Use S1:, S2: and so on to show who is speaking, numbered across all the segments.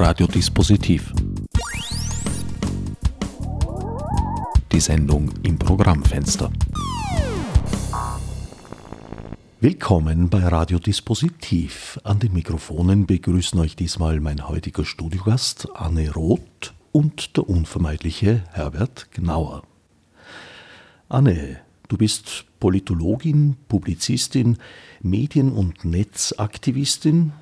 S1: Radiodispositiv. Die Sendung im Programmfenster. Willkommen bei Radiodispositiv. An den Mikrofonen begrüßen euch diesmal mein heutiger Studiogast Anne Roth und der unvermeidliche Herbert Gnauer. Anne, du bist Politologin, Publizistin, Medien- und Netzaktivistin,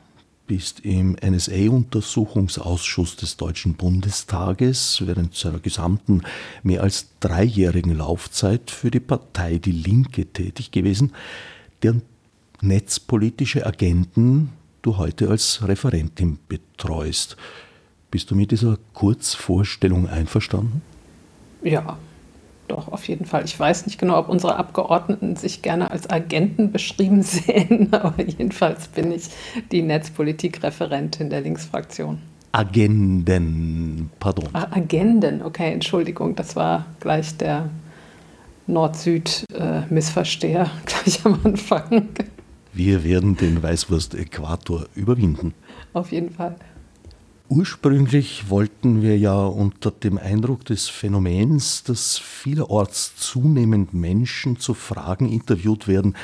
S1: bist im NSA-Untersuchungsausschuss des Deutschen Bundestages während seiner gesamten mehr als dreijährigen Laufzeit für die Partei Die Linke tätig gewesen, deren netzpolitische Agenten du heute als Referentin betreust. Bist du mit dieser Kurzvorstellung einverstanden?
S2: Ja, doch, auf jeden Fall. Ich weiß nicht genau, ob unsere Abgeordneten sich gerne als Agenten beschrieben sehen, aber jedenfalls bin ich die Netzpolitik-Referentin der Linksfraktion.
S1: Agenden, pardon.
S2: Ah, Agenden, okay, Entschuldigung, das war gleich der Nord-Süd-Missversteher gleich am Anfang.
S1: Wir werden den Weißwurst-Äquator überwinden.
S2: Auf jeden Fall.
S1: Ursprünglich wollten wir ja unter dem Eindruck des Phänomens, dass vielerorts zunehmend Menschen zu Fragen interviewt werden,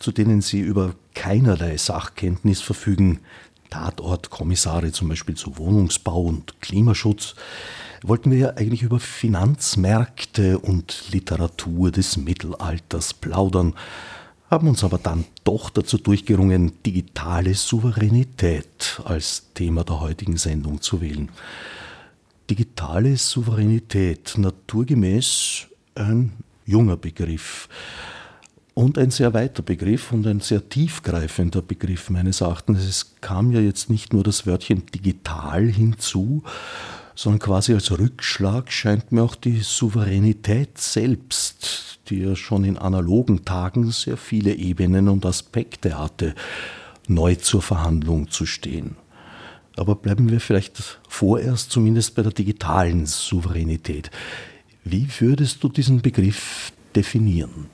S1: zu denen sie über keinerlei Sachkenntnis verfügen, Tatortkommissare zum Beispiel zu Wohnungsbau und Klimaschutz, wollten wir ja eigentlich über Finanzmärkte und Literatur des Mittelalters plaudern haben uns aber dann doch dazu durchgerungen, digitale Souveränität als Thema der heutigen Sendung zu wählen. Digitale Souveränität, naturgemäß ein junger Begriff und ein sehr weiter Begriff und ein sehr tiefgreifender Begriff meines Erachtens. Es kam ja jetzt nicht nur das Wörtchen digital hinzu, sondern quasi als Rückschlag scheint mir auch die Souveränität selbst die ja schon in analogen Tagen sehr viele Ebenen und Aspekte hatte, neu zur Verhandlung zu stehen. Aber bleiben wir vielleicht vorerst zumindest bei der digitalen Souveränität. Wie würdest du diesen Begriff definieren?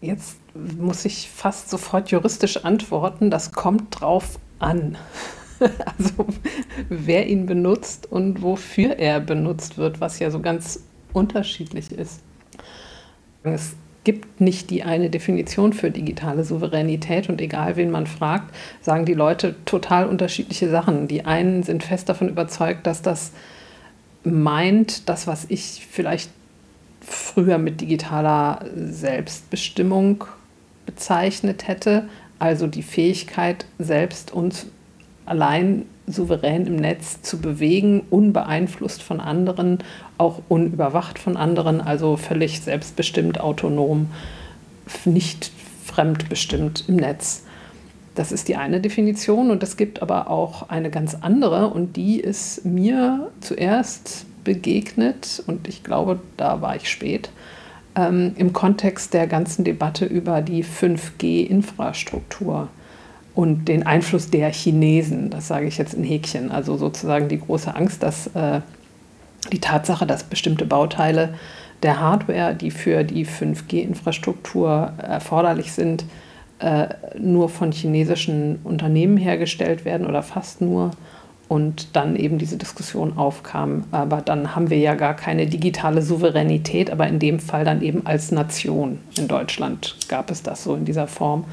S2: Jetzt muss ich fast sofort juristisch antworten, das kommt drauf an. Also wer ihn benutzt und wofür er benutzt wird, was ja so ganz unterschiedlich ist. Es gibt nicht die eine Definition für digitale Souveränität und egal wen man fragt, sagen die Leute total unterschiedliche Sachen. Die einen sind fest davon überzeugt, dass das meint, das, was ich vielleicht früher mit digitaler Selbstbestimmung bezeichnet hätte, also die Fähigkeit, selbst uns allein souverän im Netz zu bewegen, unbeeinflusst von anderen, auch unüberwacht von anderen, also völlig selbstbestimmt, autonom, nicht fremdbestimmt im Netz. Das ist die eine Definition und es gibt aber auch eine ganz andere und die ist mir zuerst begegnet und ich glaube, da war ich spät, ähm, im Kontext der ganzen Debatte über die 5G-Infrastruktur und den Einfluss der Chinesen. Das sage ich jetzt in Häkchen. Also sozusagen die große Angst, dass äh, die Tatsache, dass bestimmte Bauteile der Hardware, die für die 5G-Infrastruktur erforderlich sind, äh, nur von chinesischen Unternehmen hergestellt werden oder fast nur. Und dann eben diese Diskussion aufkam. Aber dann haben wir ja gar keine digitale Souveränität, aber in dem Fall dann eben als Nation. In Deutschland gab es das so in dieser Form.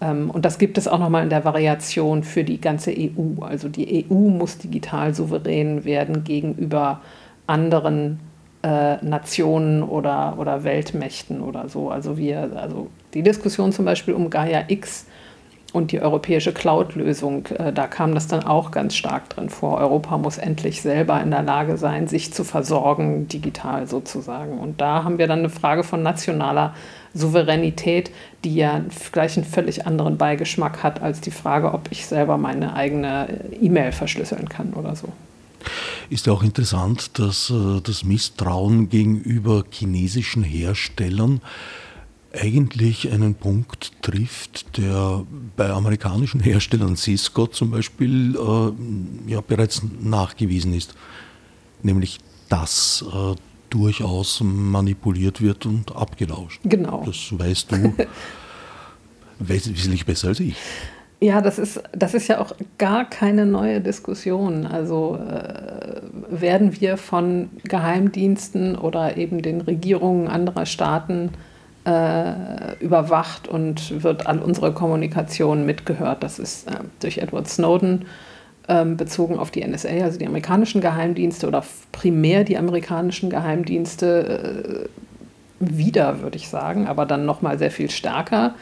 S2: Ähm, und das gibt es auch nochmal in der Variation für die ganze EU. Also die EU muss digital souverän werden gegenüber anderen äh, Nationen oder, oder Weltmächten oder so. Also wir, also die Diskussion zum Beispiel um Gaia X und die europäische Cloud-Lösung, äh, da kam das dann auch ganz stark drin vor. Europa muss endlich selber in der Lage sein, sich zu versorgen, digital sozusagen. Und da haben wir dann eine Frage von nationaler Souveränität, die ja gleich einen völlig anderen Beigeschmack hat als die Frage, ob ich selber meine eigene äh, E-Mail verschlüsseln kann oder so.
S1: Ist ja auch interessant, dass äh, das Misstrauen gegenüber chinesischen Herstellern eigentlich einen Punkt trifft, der bei amerikanischen Herstellern Cisco zum Beispiel äh, ja bereits nachgewiesen ist, nämlich dass äh, durchaus manipuliert wird und abgelauscht.
S2: Genau.
S1: Das weißt du wesentlich besser als ich.
S2: Ja, das ist, das ist ja auch gar keine neue Diskussion. Also äh, werden wir von Geheimdiensten oder eben den Regierungen anderer Staaten äh, überwacht und wird all unsere Kommunikation mitgehört. Das ist äh, durch Edward Snowden ähm, bezogen auf die NSA, also die amerikanischen Geheimdienste oder primär die amerikanischen Geheimdienste äh, wieder, würde ich sagen, aber dann nochmal sehr viel stärker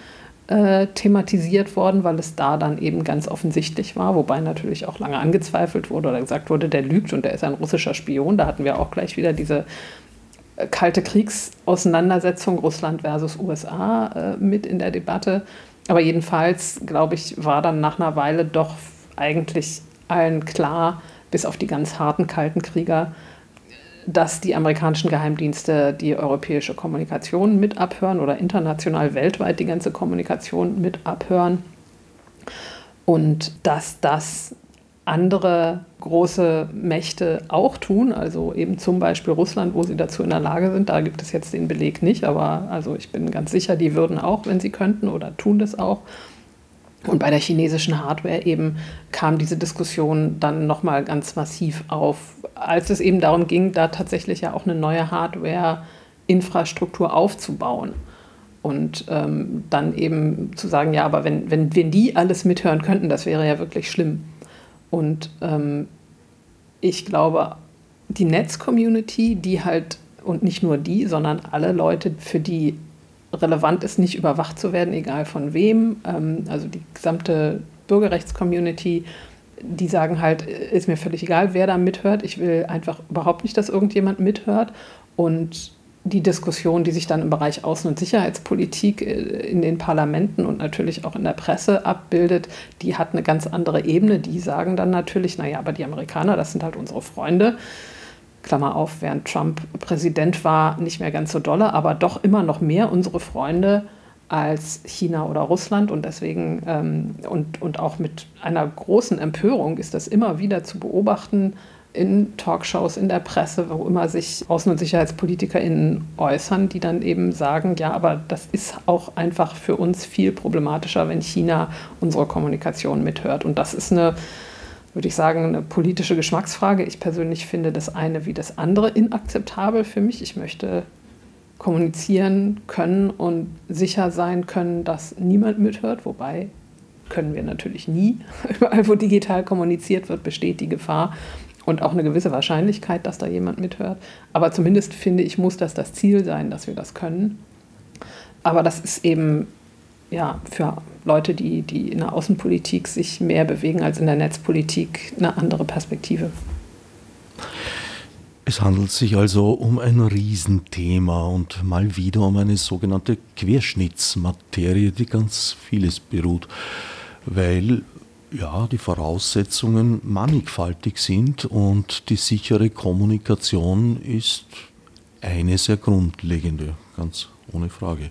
S2: äh, thematisiert worden, weil es da dann eben ganz offensichtlich war, wobei natürlich auch lange angezweifelt wurde oder gesagt wurde, der lügt und der ist ein russischer Spion. Da hatten wir auch gleich wieder diese äh, kalte Kriegsauseinandersetzung Russland versus USA äh, mit in der Debatte. Aber jedenfalls, glaube ich, war dann nach einer Weile doch eigentlich allen klar, bis auf die ganz harten kalten Krieger, dass die amerikanischen Geheimdienste die europäische Kommunikation mit abhören oder international weltweit die ganze Kommunikation mit abhören und dass das andere große Mächte auch tun, also eben zum Beispiel Russland, wo sie dazu in der Lage sind. Da gibt es jetzt den Beleg nicht, aber also ich bin ganz sicher, die würden auch, wenn sie könnten oder tun das auch. Und bei der chinesischen Hardware eben kam diese Diskussion dann nochmal ganz massiv auf, als es eben darum ging, da tatsächlich ja auch eine neue Hardware-Infrastruktur aufzubauen. Und ähm, dann eben zu sagen, ja, aber wenn, wenn, wenn die alles mithören könnten, das wäre ja wirklich schlimm. Und ähm, ich glaube, die Netz-Community, die halt, und nicht nur die, sondern alle Leute, für die relevant ist, nicht überwacht zu werden, egal von wem. Ähm, also die gesamte Bürgerrechtscommunity, die sagen halt, ist mir völlig egal, wer da mithört. Ich will einfach überhaupt nicht, dass irgendjemand mithört. Und die Diskussion, die sich dann im Bereich Außen- und Sicherheitspolitik äh, in den Parlamenten und natürlich auch in der Presse abbildet, die hat eine ganz andere Ebene. Die sagen dann natürlich, naja, aber die Amerikaner, das sind halt unsere Freunde. Klammer auf, während Trump Präsident war, nicht mehr ganz so dolle, aber doch immer noch mehr unsere Freunde als China oder Russland. Und deswegen ähm, und, und auch mit einer großen Empörung ist das immer wieder zu beobachten in Talkshows, in der Presse, wo immer sich Außen- und SicherheitspolitikerInnen äußern, die dann eben sagen, ja, aber das ist auch einfach für uns viel problematischer, wenn China unsere Kommunikation mithört. Und das ist eine würde ich sagen, eine politische Geschmacksfrage. Ich persönlich finde das eine wie das andere inakzeptabel für mich. Ich möchte kommunizieren können und sicher sein können, dass niemand mithört, wobei können wir natürlich nie. Überall, wo digital kommuniziert wird, besteht die Gefahr und auch eine gewisse Wahrscheinlichkeit, dass da jemand mithört. Aber zumindest finde ich, muss das das Ziel sein, dass wir das können. Aber das ist eben ja, für Leute, die, die in der Außenpolitik sich mehr bewegen als in der Netzpolitik, eine andere Perspektive.
S1: Es handelt sich also um ein Riesenthema und mal wieder um eine sogenannte Querschnittsmaterie, die ganz vieles beruht, weil ja, die Voraussetzungen mannigfaltig sind und die sichere Kommunikation ist eine sehr grundlegende, ganz ohne Frage.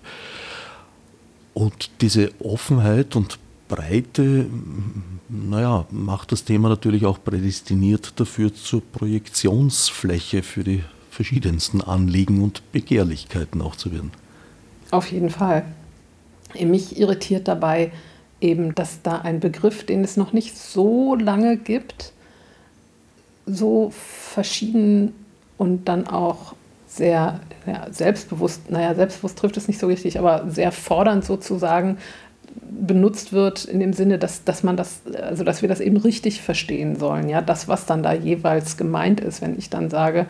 S1: Und diese Offenheit und Breite, naja, macht das Thema natürlich auch prädestiniert dafür zur Projektionsfläche für die verschiedensten Anliegen und Begehrlichkeiten auch zu werden.
S2: Auf jeden Fall. Mich irritiert dabei eben, dass da ein Begriff, den es noch nicht so lange gibt, so verschieden und dann auch sehr ja, selbstbewusst, naja, selbstbewusst trifft es nicht so richtig, aber sehr fordernd sozusagen benutzt wird in dem Sinne, dass, dass man das, also dass wir das eben richtig verstehen sollen. Ja, das, was dann da jeweils gemeint ist, wenn ich dann sage,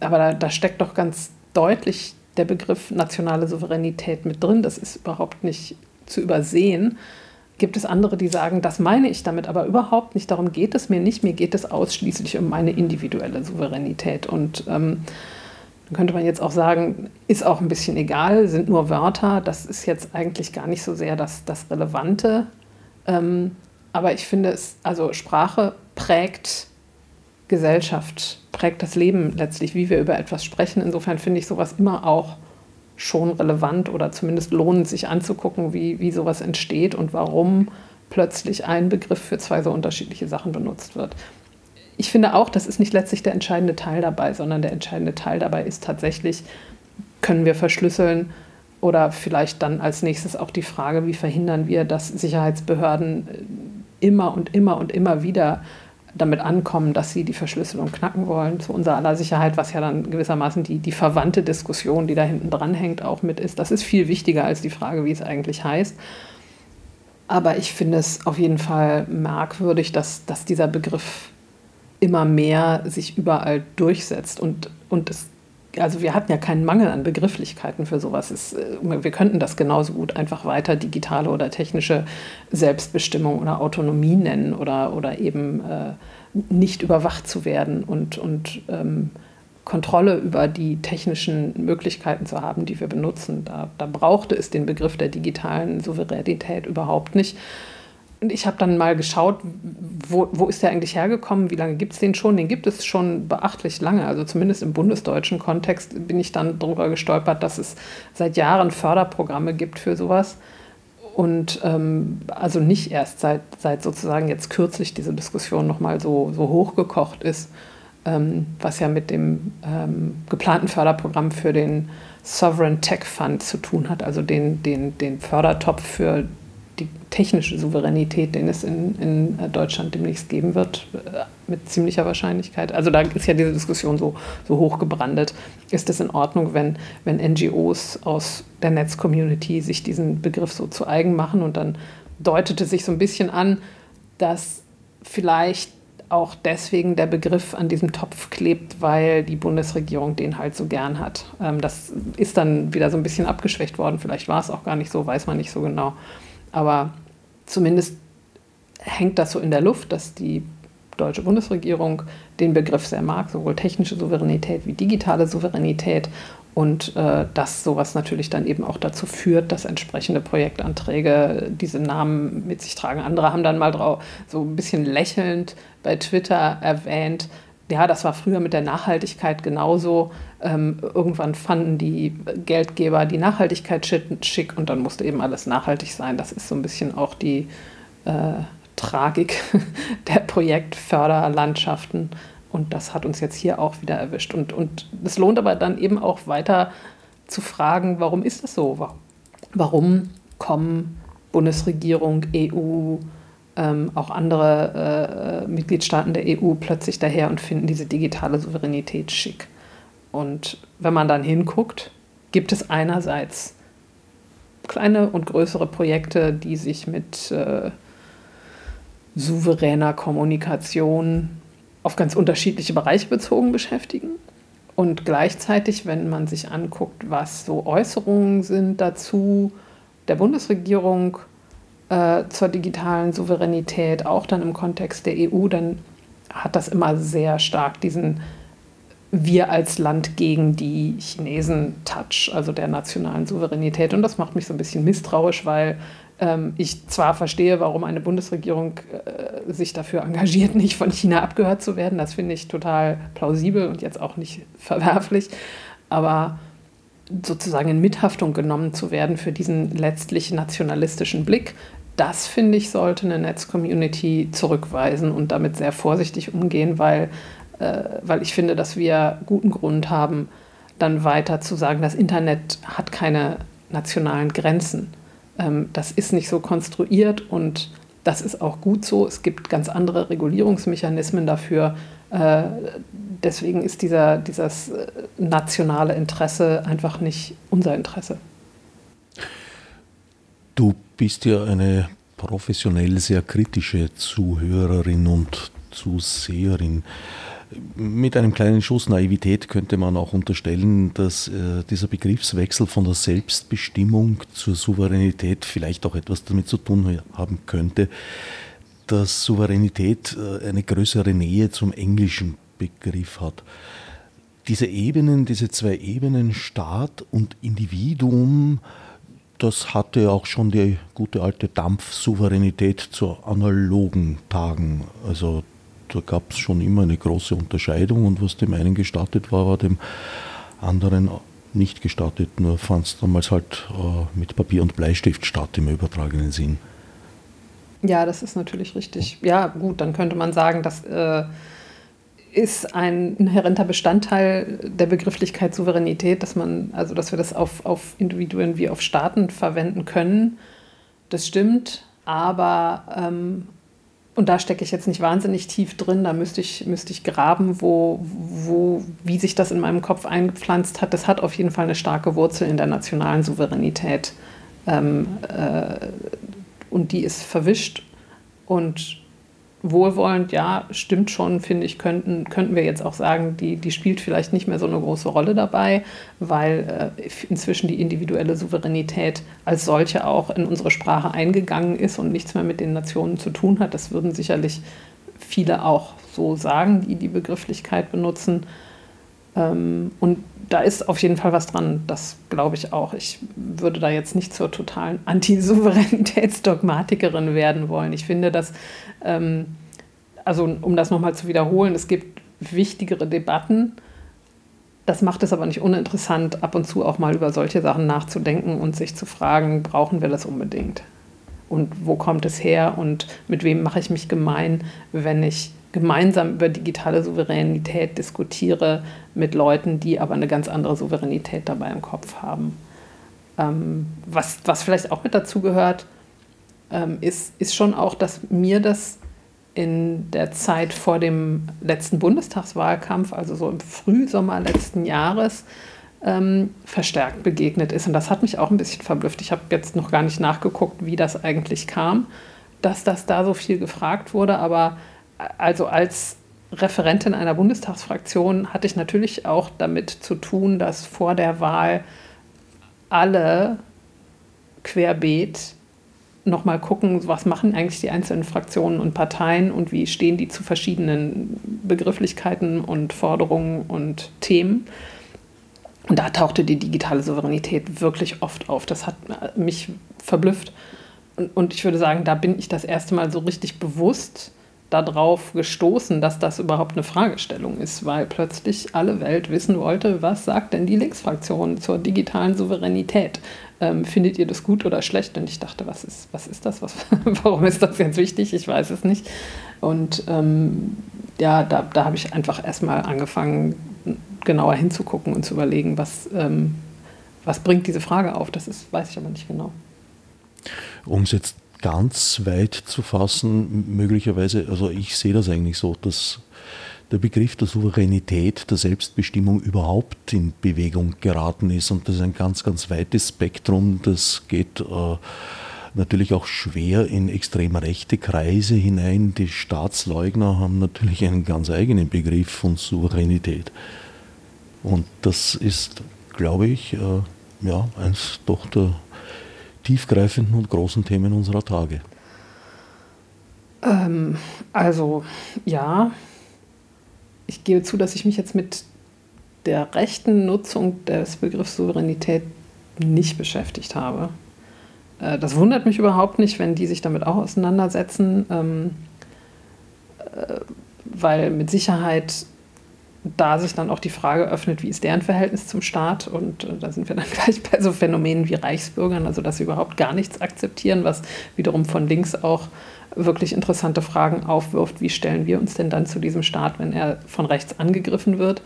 S2: aber da, da steckt doch ganz deutlich der Begriff nationale Souveränität mit drin, das ist überhaupt nicht zu übersehen. Gibt es andere, die sagen, das meine ich damit aber überhaupt nicht, darum geht es mir nicht, mir geht es ausschließlich um meine individuelle Souveränität. Und ähm, dann könnte man jetzt auch sagen, ist auch ein bisschen egal, sind nur Wörter, das ist jetzt eigentlich gar nicht so sehr das, das Relevante. Ähm, aber ich finde es, also Sprache prägt Gesellschaft, prägt das Leben letztlich, wie wir über etwas sprechen. Insofern finde ich sowas immer auch schon relevant oder zumindest lohnend, sich anzugucken, wie, wie sowas entsteht und warum plötzlich ein Begriff für zwei so unterschiedliche Sachen benutzt wird ich finde auch, das ist nicht letztlich der entscheidende Teil dabei, sondern der entscheidende Teil dabei ist tatsächlich, können wir verschlüsseln oder vielleicht dann als nächstes auch die Frage, wie verhindern wir, dass Sicherheitsbehörden immer und immer und immer wieder damit ankommen, dass sie die Verschlüsselung knacken wollen, zu unserer aller Sicherheit, was ja dann gewissermaßen die, die verwandte Diskussion, die da hinten dran hängt, auch mit ist. Das ist viel wichtiger als die Frage, wie es eigentlich heißt. Aber ich finde es auf jeden Fall merkwürdig, dass, dass dieser Begriff immer mehr sich überall durchsetzt. Und, und es, also wir hatten ja keinen Mangel an Begrifflichkeiten für sowas. Es, äh, wir könnten das genauso gut einfach weiter digitale oder technische Selbstbestimmung oder Autonomie nennen oder, oder eben äh, nicht überwacht zu werden und, und ähm, Kontrolle über die technischen Möglichkeiten zu haben, die wir benutzen. Da, da brauchte es den Begriff der digitalen Souveränität überhaupt nicht. Und ich habe dann mal geschaut, wo, wo ist der eigentlich hergekommen, wie lange gibt es den schon? Den gibt es schon beachtlich lange. Also zumindest im bundesdeutschen Kontext bin ich dann darüber gestolpert, dass es seit Jahren Förderprogramme gibt für sowas. Und ähm, also nicht erst seit, seit sozusagen jetzt kürzlich diese Diskussion nochmal so, so hochgekocht ist ähm, was ja mit dem ähm, geplanten Förderprogramm für den Sovereign Tech Fund zu tun hat, also den, den, den Fördertopf für die technische Souveränität, den es in, in Deutschland demnächst geben wird, äh, mit ziemlicher Wahrscheinlichkeit. Also da ist ja diese Diskussion so, so hochgebrandet. Ist es in Ordnung, wenn, wenn NGOs aus der Netz-Community sich diesen Begriff so zu eigen machen? Und dann deutete sich so ein bisschen an, dass vielleicht auch deswegen der Begriff an diesem Topf klebt, weil die Bundesregierung den halt so gern hat. Ähm, das ist dann wieder so ein bisschen abgeschwächt worden. Vielleicht war es auch gar nicht so, weiß man nicht so genau. Aber zumindest hängt das so in der Luft, dass die deutsche Bundesregierung den Begriff sehr mag, sowohl technische Souveränität wie digitale Souveränität und äh, dass sowas natürlich dann eben auch dazu führt, dass entsprechende Projektanträge diese Namen mit sich tragen. Andere haben dann mal so ein bisschen lächelnd bei Twitter erwähnt, ja, das war früher mit der Nachhaltigkeit genauso. Ähm, irgendwann fanden die Geldgeber die Nachhaltigkeit schick und dann musste eben alles nachhaltig sein. Das ist so ein bisschen auch die äh, Tragik der Projektförderlandschaften und das hat uns jetzt hier auch wieder erwischt. Und, und es lohnt aber dann eben auch weiter zu fragen, warum ist das so? Warum kommen Bundesregierung, EU, ähm, auch andere äh, Mitgliedstaaten der EU plötzlich daher und finden diese digitale Souveränität schick? Und wenn man dann hinguckt, gibt es einerseits kleine und größere Projekte, die sich mit äh, souveräner Kommunikation auf ganz unterschiedliche Bereiche bezogen beschäftigen. Und gleichzeitig, wenn man sich anguckt, was so Äußerungen sind dazu der Bundesregierung äh, zur digitalen Souveränität, auch dann im Kontext der EU, dann hat das immer sehr stark diesen wir als Land gegen die Chinesen-Touch, also der nationalen Souveränität. Und das macht mich so ein bisschen misstrauisch, weil ähm, ich zwar verstehe, warum eine Bundesregierung äh, sich dafür engagiert, nicht von China abgehört zu werden. Das finde ich total plausibel und jetzt auch nicht verwerflich. Aber sozusagen in Mithaftung genommen zu werden für diesen letztlich nationalistischen Blick, das finde ich, sollte eine Netz-Community zurückweisen und damit sehr vorsichtig umgehen, weil, äh, weil ich finde, dass wir guten Grund haben, dann weiter zu sagen, das Internet hat keine nationalen Grenzen. Ähm, das ist nicht so konstruiert und das ist auch gut so. Es gibt ganz andere Regulierungsmechanismen dafür. Äh, deswegen ist dieser, dieses äh, nationale Interesse einfach nicht unser Interesse.
S1: Du bist ja eine professionell sehr kritische Zuhörerin und Zuseherin. Mit einem kleinen Schuss Naivität könnte man auch unterstellen, dass äh, dieser Begriffswechsel von der Selbstbestimmung zur Souveränität vielleicht auch etwas damit zu tun haben könnte, dass Souveränität äh, eine größere Nähe zum englischen Begriff hat. Diese Ebenen, diese zwei Ebenen, Staat und Individuum, das hatte auch schon die gute alte Dampfsouveränität zu analogen Tagen. Also da gab es schon immer eine große Unterscheidung und was dem einen gestattet war, war dem anderen nicht gestattet. Nur fand es damals halt äh, mit Papier und Bleistift statt im übertragenen Sinn.
S2: Ja, das ist natürlich richtig. Ja, gut, dann könnte man sagen, das äh, ist ein inhärenter Bestandteil der Begrifflichkeit Souveränität, dass man, also dass wir das auf, auf Individuen wie auf Staaten verwenden können. Das stimmt, aber ähm, und da stecke ich jetzt nicht wahnsinnig tief drin, da müsste ich, müsste ich graben, wo, wo, wie sich das in meinem Kopf eingepflanzt hat. Das hat auf jeden Fall eine starke Wurzel in der nationalen Souveränität. Ähm, äh, und die ist verwischt und wohlwollend, ja, stimmt schon, finde ich, könnten, könnten wir jetzt auch sagen, die, die spielt vielleicht nicht mehr so eine große Rolle dabei, weil äh, inzwischen die individuelle Souveränität als solche auch in unsere Sprache eingegangen ist und nichts mehr mit den Nationen zu tun hat. Das würden sicherlich viele auch so sagen, die die Begrifflichkeit benutzen. Ähm, und da ist auf jeden Fall was dran, das glaube ich auch. Ich würde da jetzt nicht zur totalen Antisouveränitätsdogmatikerin werden wollen. Ich finde, dass, ähm, also um das nochmal zu wiederholen, es gibt wichtigere Debatten. Das macht es aber nicht uninteressant, ab und zu auch mal über solche Sachen nachzudenken und sich zu fragen, brauchen wir das unbedingt? Und wo kommt es her und mit wem mache ich mich gemein, wenn ich gemeinsam über digitale Souveränität diskutiere mit Leuten, die aber eine ganz andere Souveränität dabei im Kopf haben. Ähm, was, was vielleicht auch mit dazu gehört, ähm, ist, ist schon auch, dass mir das in der Zeit vor dem letzten Bundestagswahlkampf, also so im Frühsommer letzten Jahres, ähm, verstärkt begegnet ist. Und das hat mich auch ein bisschen verblüfft. Ich habe jetzt noch gar nicht nachgeguckt, wie das eigentlich kam, dass das da so viel gefragt wurde, aber also als Referentin einer Bundestagsfraktion hatte ich natürlich auch damit zu tun, dass vor der Wahl alle querbeet nochmal gucken, was machen eigentlich die einzelnen Fraktionen und Parteien und wie stehen die zu verschiedenen Begrifflichkeiten und Forderungen und Themen. Und da tauchte die digitale Souveränität wirklich oft auf. Das hat mich verblüfft. Und, ich würde sagen, da bin ich das erste Mal so richtig bewusst darauf gestoßen, dass das überhaupt eine Fragestellung ist, weil plötzlich alle Welt wissen wollte, was sagt denn die Linksfraktion zur digitalen Souveränität? Ähm, findet ihr das gut oder schlecht? Und ich dachte, was ist, was ist das? Was, warum ist das jetzt wichtig? Ich weiß es nicht. Und ähm, ja, da, da habe ich einfach erstmal angefangen, genauer hinzugucken und zu überlegen, was, ähm, was bringt diese Frage auf. Das ist, weiß ich aber nicht genau.
S1: Um es jetzt ganz weit zu fassen, möglicherweise, also ich sehe das eigentlich so, dass der Begriff der Souveränität, der Selbstbestimmung überhaupt in Bewegung geraten ist. Und das ist ein ganz, ganz weites Spektrum. Das geht äh, natürlich auch schwer in extrem rechte Kreise hinein. Die Staatsleugner haben natürlich einen ganz eigenen Begriff von Souveränität. Und das ist, glaube ich, äh, ja, eins doch der tiefgreifenden und großen Themen unserer Tage?
S2: Ähm, also ja, ich gebe zu, dass ich mich jetzt mit der rechten Nutzung des Begriffs Souveränität nicht beschäftigt habe. Äh, das wundert mich überhaupt nicht, wenn die sich damit auch auseinandersetzen, ähm, äh, weil mit Sicherheit da sich dann auch die Frage öffnet, wie ist deren Verhältnis zum Staat? Und äh, da sind wir dann gleich bei so Phänomenen wie Reichsbürgern, also dass sie überhaupt gar nichts akzeptieren, was wiederum von links auch wirklich interessante Fragen aufwirft. Wie stellen wir uns denn dann zu diesem Staat, wenn er von rechts angegriffen wird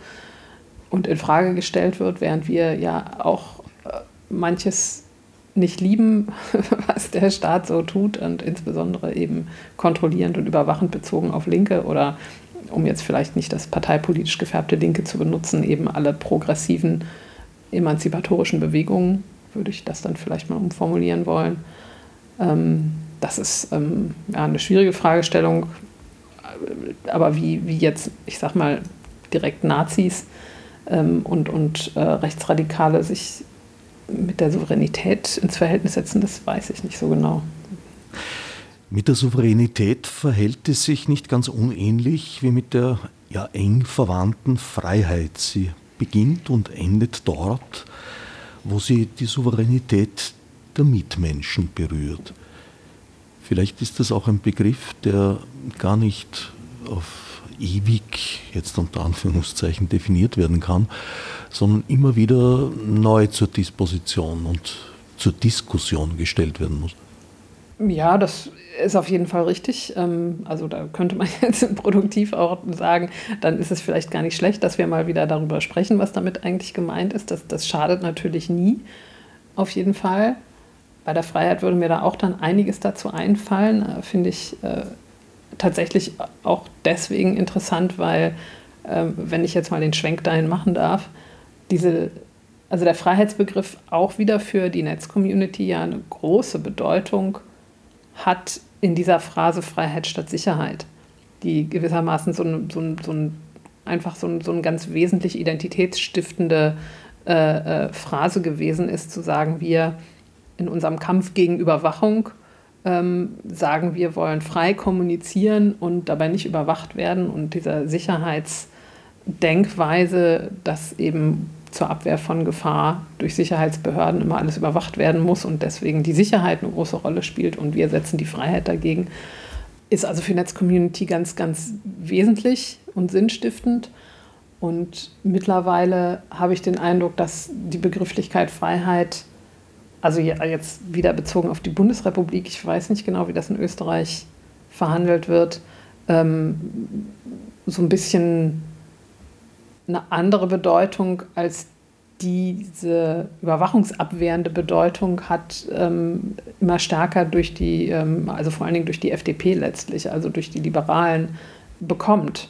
S2: und in Frage gestellt wird, während wir ja auch äh, manches nicht lieben, was der Staat so tut und insbesondere eben kontrollierend und überwachend bezogen auf Linke oder um jetzt vielleicht nicht das parteipolitisch gefärbte Linke zu benutzen, eben alle progressiven emanzipatorischen Bewegungen, würde ich das dann vielleicht mal umformulieren wollen. Ähm, das ist ähm, ja, eine schwierige Fragestellung, aber wie, wie jetzt, ich sag mal, direkt Nazis ähm, und, und äh, Rechtsradikale sich mit der Souveränität ins Verhältnis setzen, das weiß ich nicht so genau.
S1: Mit der Souveränität verhält es sich nicht ganz unähnlich wie mit der ja eng verwandten Freiheit. Sie beginnt und endet dort, wo sie die Souveränität der Mitmenschen berührt. Vielleicht ist das auch ein Begriff, der gar nicht auf ewig, jetzt unter Anführungszeichen, definiert werden kann, sondern immer wieder neu zur Disposition und zur Diskussion gestellt werden muss.
S2: Ja, das ist auf jeden Fall richtig. Ähm, also da könnte man jetzt produktiv auch sagen, dann ist es vielleicht gar nicht schlecht, dass wir mal wieder darüber sprechen, was damit eigentlich gemeint ist. Das, das schadet natürlich nie, auf jeden Fall. Bei der Freiheit würde mir da auch dann einiges dazu einfallen, äh, finde ich äh, tatsächlich auch deswegen interessant, weil, äh, wenn ich jetzt mal den Schwenk dahin machen darf, diese, also der Freiheitsbegriff auch wieder für die Netzcommunity ja eine große Bedeutung hat in dieser Phrase Freiheit statt Sicherheit, die gewissermaßen so ein, so ein, so ein einfach so ein, so ein ganz wesentlich identitätsstiftende äh, äh, Phrase gewesen ist, zu sagen, wir in unserem Kampf gegen Überwachung ähm, sagen, wir wollen frei kommunizieren und dabei nicht überwacht werden. Und dieser Sicherheitsdenkweise, dass eben zur Abwehr von Gefahr durch Sicherheitsbehörden immer alles überwacht werden muss und deswegen die Sicherheit eine große Rolle spielt und wir setzen die Freiheit dagegen, ist also für Netzcommunity ganz, ganz wesentlich und sinnstiftend. Und mittlerweile habe ich den Eindruck, dass die Begrifflichkeit Freiheit also jetzt wieder bezogen auf die Bundesrepublik, ich weiß nicht genau, wie das in Österreich verhandelt wird, ähm, so ein bisschen eine andere Bedeutung als diese überwachungsabwehrende Bedeutung hat ähm, immer stärker durch die, ähm, also vor allen Dingen durch die FDP letztlich, also durch die Liberalen bekommt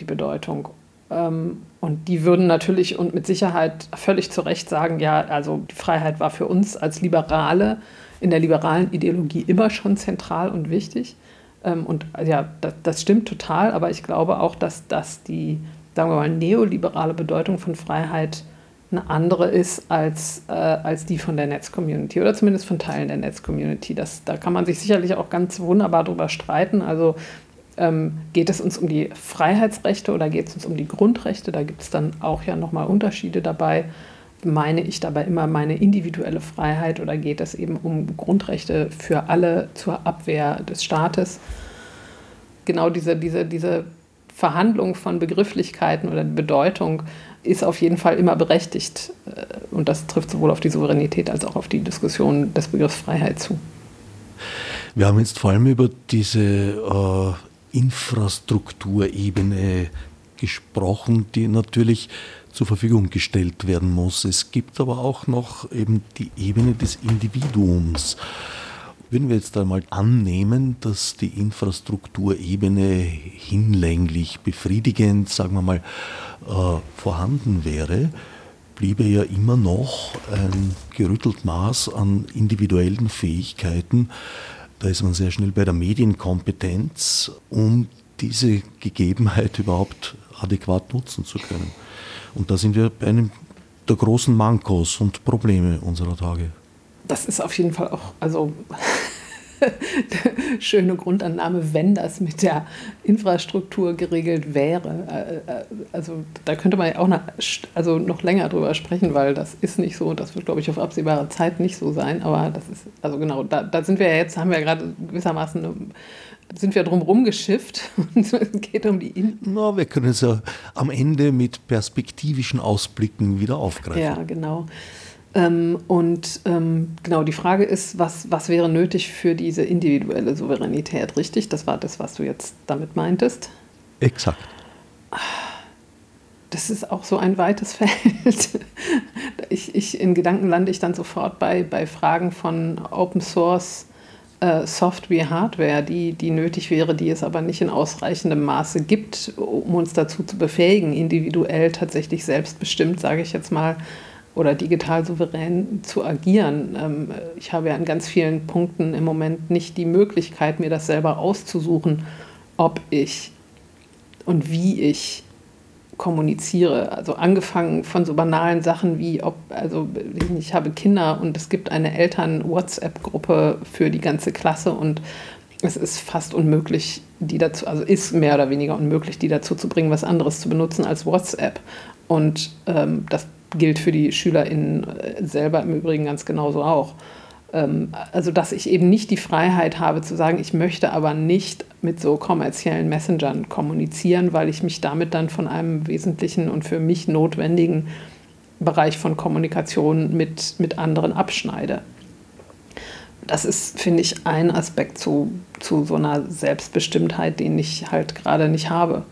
S2: die Bedeutung. Ähm, und die würden natürlich und mit Sicherheit völlig zu Recht sagen, ja, also die Freiheit war für uns als Liberale in der liberalen Ideologie immer schon zentral und wichtig. Ähm, und ja, das, das stimmt total, aber ich glaube auch, dass das die, sagen wir mal, neoliberale Bedeutung von Freiheit eine andere ist als, äh, als die von der Netzcommunity oder zumindest von Teilen der Netzcommunity. da kann man sich sicherlich auch ganz wunderbar drüber streiten. Also ähm, geht es uns um die Freiheitsrechte oder geht es uns um die Grundrechte? Da gibt es dann auch ja nochmal Unterschiede dabei. Meine ich dabei immer meine individuelle Freiheit oder geht es eben um Grundrechte für alle zur Abwehr des Staates? Genau diese, diese, diese Verhandlung von Begrifflichkeiten oder Bedeutung ist auf jeden Fall immer berechtigt. Äh, und das trifft sowohl auf die Souveränität als auch auf die Diskussion des Begriffs Freiheit zu.
S1: Wir haben jetzt vor allem über diese äh, Infrastrukturebene gesprochen, die natürlich zur Verfügung gestellt werden muss. Es gibt aber auch noch eben die Ebene des Individuums. Wenn wir jetzt einmal annehmen, dass die Infrastrukturebene hinlänglich befriedigend, sagen wir mal, äh, vorhanden wäre, bliebe ja immer noch ein gerüttelt Maß an individuellen Fähigkeiten, da ist man sehr schnell bei der Medienkompetenz, um diese Gegebenheit überhaupt adäquat nutzen zu können. Und da sind wir bei einem der großen Mankos und Probleme unserer Tage.
S2: Das ist auf jeden Fall auch, also schöne Grundannahme, wenn das mit der Infrastruktur geregelt wäre. Äh, äh, also da könnte man ja auch noch, also noch länger drüber sprechen, weil das ist nicht so, das wird, glaube ich, auf absehbare Zeit nicht so sein. Aber das ist, also genau, da, da sind wir ja jetzt, haben wir ja gerade gewissermaßen eine, sind wir drumherum geschifft und es geht um die In
S1: Na, wir können es ja am Ende mit perspektivischen Ausblicken wieder aufgreifen.
S2: Ja, genau. Ähm, und ähm, genau, die Frage ist, was, was wäre nötig für diese individuelle Souveränität, richtig? Das war das, was du jetzt damit meintest?
S1: Exakt.
S2: Das ist auch so ein weites Feld. ich, ich, in Gedanken lande ich dann sofort bei, bei Fragen von Open Source äh, Software, Hardware, die, die nötig wäre, die es aber nicht in ausreichendem Maße gibt, um uns dazu zu befähigen, individuell tatsächlich selbstbestimmt, sage ich jetzt mal, oder digital souverän zu agieren. Ähm, ich habe ja an ganz vielen Punkten im Moment nicht die Möglichkeit, mir das selber auszusuchen, ob ich und wie ich kommuniziere. Also angefangen von so banalen Sachen wie, ob, also ich habe Kinder und es gibt eine Eltern-WhatsApp-Gruppe für die ganze Klasse und es ist fast unmöglich, die dazu, also ist mehr oder weniger unmöglich, die dazu zu bringen, was anderes zu benutzen als WhatsApp. Und ähm, das gilt für die SchülerInnen äh, selber im Übrigen ganz genauso auch. Ähm, also, dass ich eben nicht die Freiheit habe zu sagen, ich möchte aber nicht mit so kommerziellen Messengern kommunizieren, weil ich mich damit dann von einem wesentlichen und für mich notwendigen Bereich von Kommunikation mit, mit anderen abschneide. Das ist, finde ich, ein Aspekt zu, zu so einer Selbstbestimmtheit, den ich halt gerade nicht habe.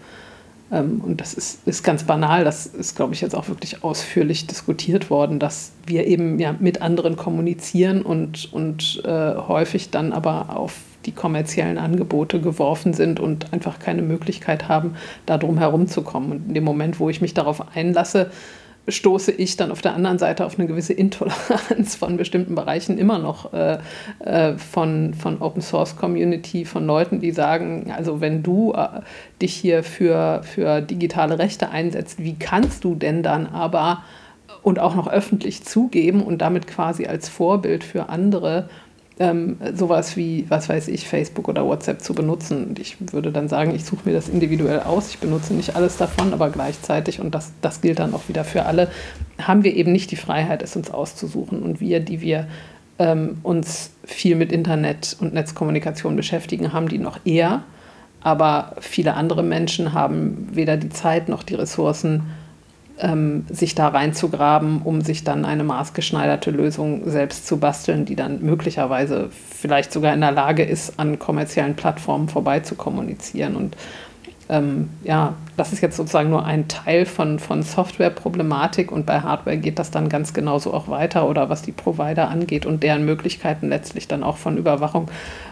S2: Ähm, und das ist, ist ganz banal, das ist, glaube ich, jetzt auch wirklich ausführlich diskutiert worden, dass wir eben ja mit anderen kommunizieren und, und äh, häufig dann aber auf die kommerziellen Angebote geworfen sind und einfach keine Möglichkeit haben, da drum herumzukommen. Und in dem Moment, wo ich mich darauf einlasse, stoße ich dann auf der anderen Seite auf eine gewisse Intoleranz von bestimmten Bereichen immer noch äh, äh, von, von Open Source Community, von Leuten, die sagen, also wenn du äh, dich hier für, für digitale Rechte einsetzt, wie kannst du denn dann aber und auch noch öffentlich zugeben und damit quasi als Vorbild für andere ähm, sowas wie, was weiß ich, Facebook oder WhatsApp zu benutzen. Und ich würde dann sagen, ich suche mir das individuell aus. Ich benutze nicht alles davon, aber gleichzeitig, und das, das gilt dann auch wieder für alle, haben wir eben nicht die Freiheit, es uns auszusuchen. Und wir, die wir ähm, uns viel mit Internet und Netzkommunikation beschäftigen, haben die noch eher. Aber viele andere Menschen haben weder die Zeit noch die Ressourcen, ähm, sich da reinzugraben, um sich dann eine maßgeschneiderte Lösung selbst zu basteln, die dann möglicherweise vielleicht sogar in der Lage ist, an kommerziellen Plattformen vorbei zu kommunizieren. Und ähm, ja, das ist jetzt sozusagen nur ein Teil von, von Software-Problematik und bei Hardware geht das dann ganz genauso auch weiter oder was die Provider angeht und deren Möglichkeiten letztlich dann auch von Überwachung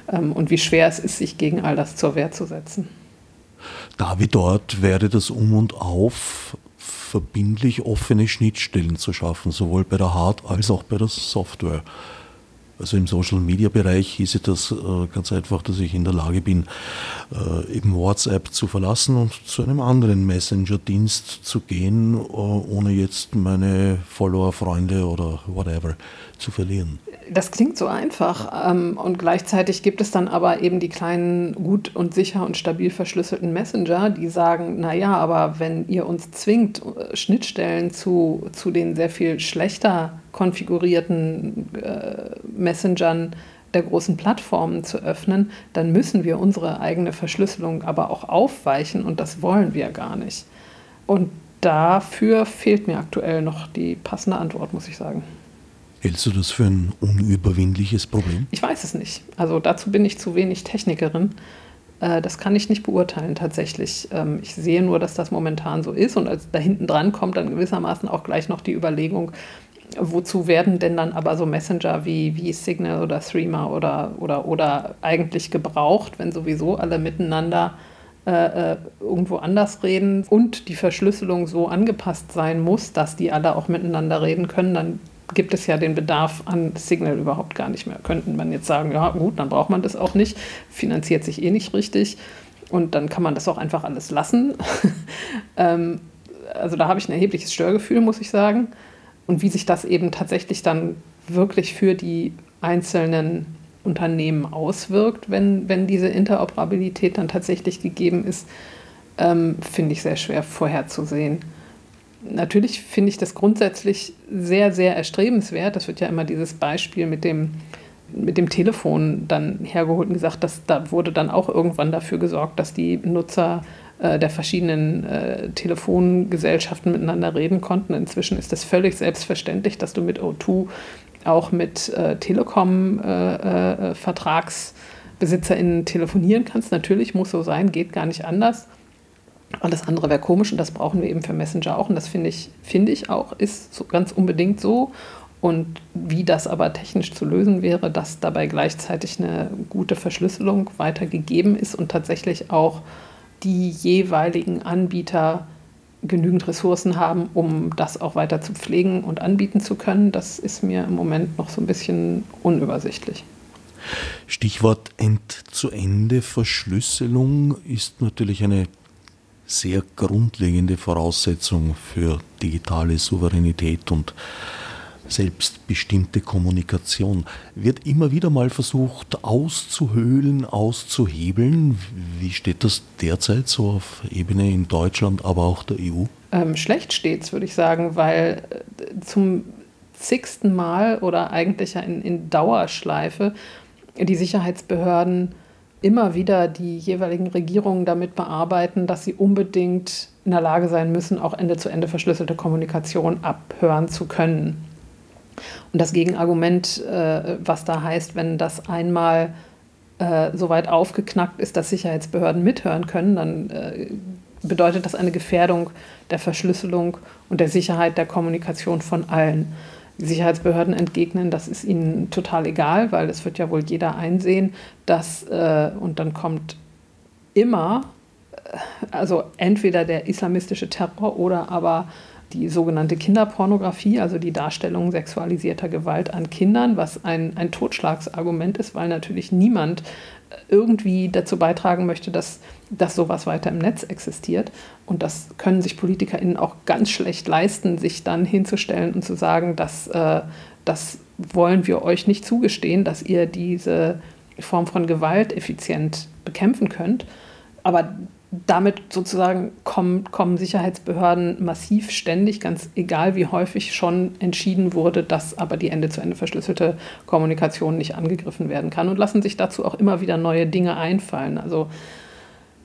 S2: ähm, und wie schwer es ist, sich gegen all das zur Wehr zu setzen.
S1: Da wie dort wäre das Um und Auf verbindlich offene Schnittstellen zu schaffen, sowohl bei der Hard- als auch bei der Software. Also im Social-Media-Bereich hieße das äh, ganz einfach, dass ich in der Lage bin, äh, eben WhatsApp zu verlassen und zu einem anderen Messenger-Dienst zu gehen, äh, ohne jetzt meine Follower, Freunde oder whatever zu verlieren
S2: das klingt so einfach ähm, und gleichzeitig gibt es dann aber eben die kleinen gut und sicher und stabil verschlüsselten Messenger, die sagen, naja, aber wenn ihr uns zwingt, äh, Schnittstellen zu, zu den sehr viel schlechter konfigurierten äh, Messengern der großen Plattformen zu öffnen, dann müssen wir unsere eigene Verschlüsselung aber auch aufweichen und das wollen wir gar nicht. Und dafür fehlt mir aktuell noch die passende Antwort, muss ich sagen.
S1: Hältst du das für ein unüberwindliches Problem?
S2: Ich weiß es nicht. Also dazu bin ich zu wenig Technikerin. Äh, das kann ich nicht beurteilen tatsächlich. Ähm, ich sehe nur, dass das momentan so ist und als da hinten dran kommt dann gewissermaßen auch gleich noch die Überlegung, wozu werden denn dann aber so Messenger wie, wie Signal oder Threema oder, oder, oder eigentlich gebraucht, wenn sowieso alle miteinander äh, äh irgendwo anders reden und die Verschlüsselung so angepasst sein muss, dass die alle auch miteinander reden können, dann gibt es ja den Bedarf an Signal überhaupt gar nicht mehr. Könnten man jetzt sagen, ja gut, dann braucht man das auch nicht, finanziert sich eh nicht richtig und dann kann man das auch einfach alles lassen. ähm, also da habe ich ein erhebliches Störgefühl, muss ich sagen. Und wie sich das eben tatsächlich dann wirklich für die einzelnen Unternehmen auswirkt, wenn, wenn diese Interoperabilität dann tatsächlich gegeben ist, ähm, finde ich sehr schwer vorherzusehen natürlich finde ich das grundsätzlich sehr, sehr erstrebenswert. Das wird ja immer dieses Beispiel mit dem, mit dem Telefon dann hergeholt und gesagt, dass da wurde dann auch irgendwann dafür gesorgt, dass die Nutzer äh, der verschiedenen äh, Telefongesellschaften miteinander reden konnten. Inzwischen ist es völlig selbstverständlich, dass du mit O2 auch mit äh, Telekom-VertragsbesitzerInnen äh, äh, telefonieren kannst. Natürlich muss so sein, geht gar nicht anders. Alles andere wäre komisch und das brauchen wir eben für Messenger auch. Und das finde ich, finde ich auch, ist so ganz unbedingt so. Und wie das aber technisch zu lösen wäre, dass dabei gleichzeitig eine gute Verschlüsselung weitergegeben ist und tatsächlich auch die jeweiligen Anbieter genügend Ressourcen haben, um das auch weiter zu pflegen und anbieten zu können, das ist mir im Moment noch so ein bisschen unübersichtlich.
S1: Stichwort End-zu-Ende-Verschlüsselung ist natürlich eine sehr grundlegende Voraussetzung für digitale Souveränität und selbstbestimmte Kommunikation. Wird immer wieder mal versucht auszuhöhlen, auszuhebeln. Wie steht das derzeit so auf Ebene in Deutschland, aber auch der EU?
S2: Ähm, schlecht steht es, würde ich sagen, weil äh, zum zigsten Mal oder eigentlich in, in Dauerschleife die Sicherheitsbehörden immer wieder die jeweiligen Regierungen damit bearbeiten, dass sie unbedingt in der Lage sein müssen, auch Ende-zu-Ende -Ende verschlüsselte Kommunikation abhören zu können. Und das Gegenargument, äh, was da heißt, wenn das einmal äh, so weit aufgeknackt ist, dass Sicherheitsbehörden mithören können, dann äh, bedeutet das eine Gefährdung der Verschlüsselung und der Sicherheit der Kommunikation von allen. Sicherheitsbehörden entgegnen, das ist ihnen total egal, weil es wird ja wohl jeder einsehen, dass, äh, und dann kommt immer, äh, also entweder der islamistische Terror oder aber die sogenannte Kinderpornografie, also die Darstellung sexualisierter Gewalt an Kindern, was ein, ein Totschlagsargument ist, weil natürlich niemand irgendwie dazu beitragen möchte, dass, dass sowas weiter im Netz existiert. Und das können sich PolitikerInnen auch ganz schlecht leisten, sich dann hinzustellen und zu sagen, dass äh, das wollen wir euch nicht zugestehen, dass ihr diese Form von Gewalt effizient bekämpfen könnt. Aber damit sozusagen kommen, kommen Sicherheitsbehörden massiv ständig, ganz egal wie häufig schon entschieden wurde, dass aber die Ende-zu-Ende verschlüsselte Kommunikation nicht angegriffen werden kann und lassen sich dazu auch immer wieder neue Dinge einfallen. Also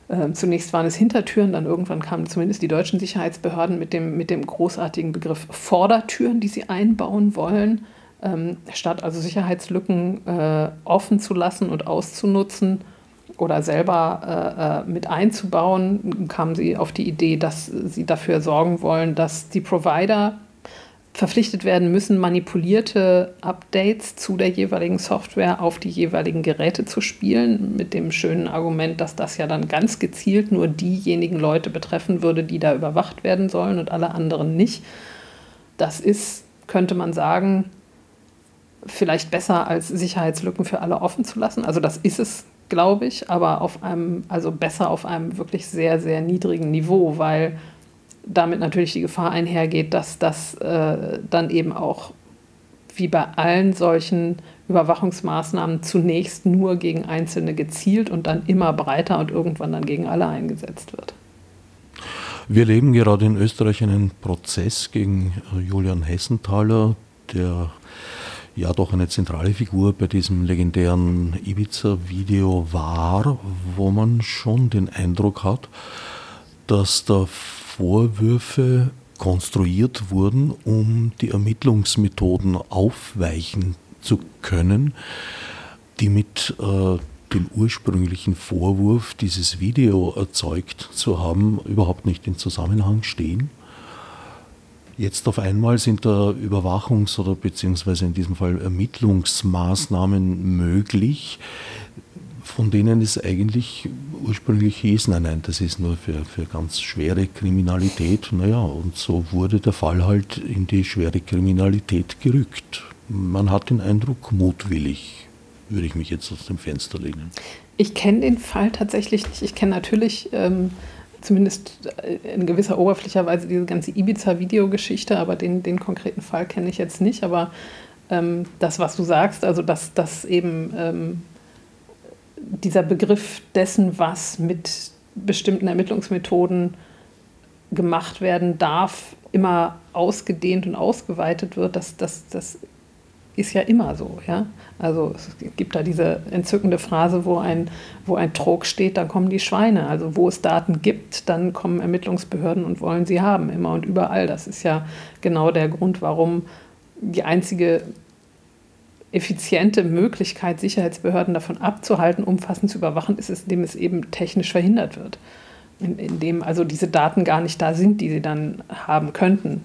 S2: äh, zunächst waren es Hintertüren, dann irgendwann kamen zumindest die deutschen Sicherheitsbehörden mit dem, mit dem großartigen Begriff Vordertüren, die sie einbauen wollen. Ähm, statt also Sicherheitslücken äh, offen zu lassen und auszunutzen, oder selber äh, äh, mit einzubauen, kamen sie auf die Idee, dass sie dafür sorgen wollen, dass die Provider verpflichtet werden müssen, manipulierte Updates zu der jeweiligen Software auf die jeweiligen Geräte zu spielen, mit dem schönen Argument, dass das ja dann ganz gezielt nur diejenigen Leute betreffen würde, die da überwacht werden sollen und alle anderen nicht. Das ist, könnte man sagen, vielleicht besser als Sicherheitslücken für alle offen zu lassen. Also das ist es glaube ich, aber auf einem, also besser auf einem wirklich sehr, sehr niedrigen Niveau, weil damit natürlich die Gefahr einhergeht, dass das äh, dann eben auch wie bei allen solchen Überwachungsmaßnahmen zunächst nur gegen Einzelne gezielt und dann immer breiter und irgendwann dann gegen alle eingesetzt wird.
S1: Wir erleben gerade in Österreich einen Prozess gegen Julian Hessenthaler, der ja doch eine zentrale Figur bei diesem legendären Ibiza-Video war, wo man schon den Eindruck hat, dass da Vorwürfe konstruiert wurden, um die Ermittlungsmethoden aufweichen zu können, die mit äh, dem ursprünglichen Vorwurf, dieses Video erzeugt zu haben, überhaupt nicht in Zusammenhang stehen. Jetzt auf einmal sind da Überwachungs- oder beziehungsweise in diesem Fall Ermittlungsmaßnahmen möglich, von denen es eigentlich ursprünglich hieß, nein, nein, das ist nur für, für ganz schwere Kriminalität. Naja, und so wurde der Fall halt in die schwere Kriminalität gerückt. Man hat den Eindruck, mutwillig, würde ich mich jetzt aus dem Fenster lehnen.
S2: Ich kenne den Fall tatsächlich nicht. Ich kenne natürlich ähm, zumindest in gewisser oberflächlicher Weise diese ganze Ibiza-Videogeschichte, aber den, den konkreten Fall kenne ich jetzt nicht. Aber ähm, das, was du sagst, also dass, dass eben ähm, dieser Begriff dessen, was mit bestimmten Ermittlungsmethoden gemacht werden darf, immer ausgedehnt und ausgeweitet wird, das, das, das ist ja immer so. Ja? Also es gibt da diese entzückende Phrase, wo ein, wo ein Trog steht, dann kommen die Schweine. Also wo es Daten gibt, dann kommen Ermittlungsbehörden und wollen sie haben, immer und überall. Das ist ja genau der Grund, warum die einzige effiziente Möglichkeit, Sicherheitsbehörden davon abzuhalten, umfassend zu überwachen, ist es, indem es eben technisch verhindert wird. Indem also diese Daten gar nicht da sind, die sie dann haben könnten.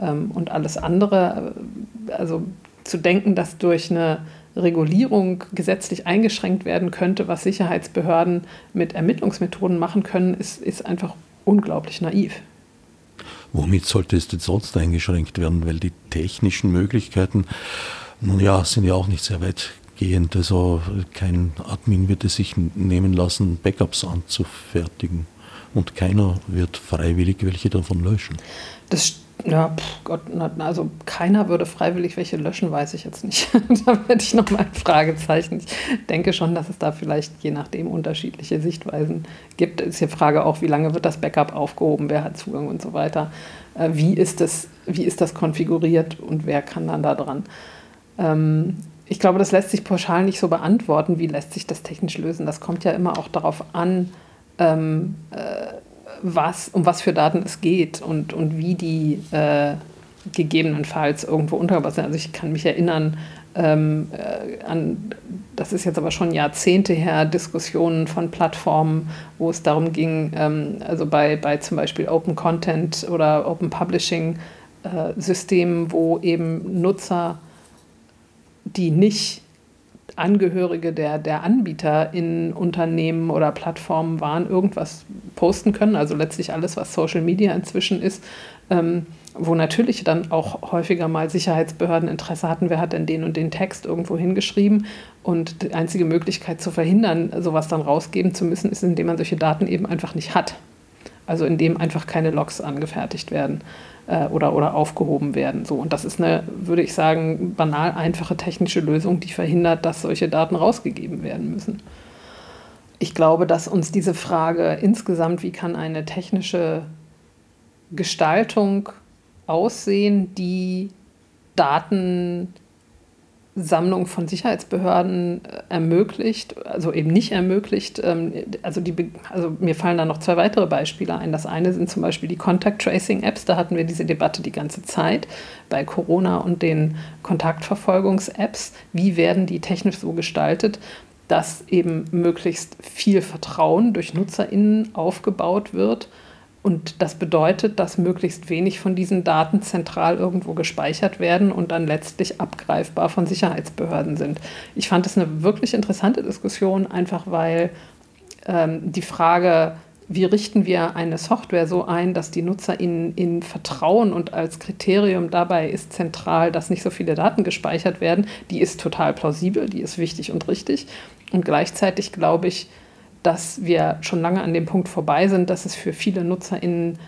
S2: Ähm, und alles andere, äh, also zu denken, dass durch eine Regulierung gesetzlich eingeschränkt werden könnte, was Sicherheitsbehörden mit Ermittlungsmethoden machen können, ist, ist einfach unglaublich naiv.
S1: Womit sollte es denn sonst eingeschränkt werden? Weil die technischen Möglichkeiten, nun ja, sind ja auch nicht sehr weitgehend. Also kein Admin wird es sich nehmen lassen, Backups anzufertigen. Und keiner wird freiwillig welche davon löschen.
S2: Das stimmt ja, pff, Gott, also keiner würde freiwillig welche löschen, weiß ich jetzt nicht. da hätte ich nochmal ein Fragezeichen. Ich denke schon, dass es da vielleicht je nachdem unterschiedliche Sichtweisen gibt. Ist die Frage auch, wie lange wird das Backup aufgehoben, wer hat Zugang und so weiter. Äh, wie, ist das, wie ist das konfiguriert und wer kann dann da dran? Ähm, ich glaube, das lässt sich pauschal nicht so beantworten. Wie lässt sich das technisch lösen? Das kommt ja immer auch darauf an, ähm, äh, was, um was für Daten es geht und, und wie die äh, gegebenenfalls irgendwo untergebracht sind. Also ich kann mich erinnern ähm, äh, an, das ist jetzt aber schon Jahrzehnte her, Diskussionen von Plattformen, wo es darum ging, ähm, also bei, bei zum Beispiel Open Content oder Open Publishing, äh, Systemen, wo eben Nutzer, die nicht Angehörige der, der Anbieter in Unternehmen oder Plattformen waren, irgendwas posten können. Also letztlich alles, was Social Media inzwischen ist, ähm, wo natürlich dann auch häufiger mal Sicherheitsbehörden Interesse hatten, wer hat denn den und den Text irgendwo hingeschrieben. Und die einzige Möglichkeit zu verhindern, sowas dann rausgeben zu müssen, ist, indem man solche Daten eben einfach nicht hat. Also indem einfach keine Logs angefertigt werden äh, oder, oder aufgehoben werden. So. Und das ist eine, würde ich sagen, banal einfache technische Lösung, die verhindert, dass solche Daten rausgegeben werden müssen. Ich glaube, dass uns diese Frage insgesamt, wie kann eine technische Gestaltung aussehen, die Daten Sammlung von Sicherheitsbehörden äh, ermöglicht, also eben nicht ermöglicht. Ähm, also, die, also mir fallen da noch zwei weitere Beispiele ein. Das eine sind zum Beispiel die Contact Tracing Apps. Da hatten wir diese Debatte die ganze Zeit bei Corona und den Kontaktverfolgungs-Apps. Wie werden die technisch so gestaltet, dass eben möglichst viel Vertrauen durch NutzerInnen aufgebaut wird? Und das bedeutet, dass möglichst wenig von diesen Daten zentral irgendwo gespeichert werden und dann letztlich abgreifbar von Sicherheitsbehörden sind. Ich fand es eine wirklich interessante Diskussion, einfach weil ähm, die Frage, wie richten wir eine Software so ein, dass die Nutzer in, in Vertrauen und als Kriterium dabei ist zentral, dass nicht so viele Daten gespeichert werden, die ist total plausibel, die ist wichtig und richtig. Und gleichzeitig glaube ich, dass wir schon lange an dem Punkt vorbei sind, dass es für viele NutzerInnen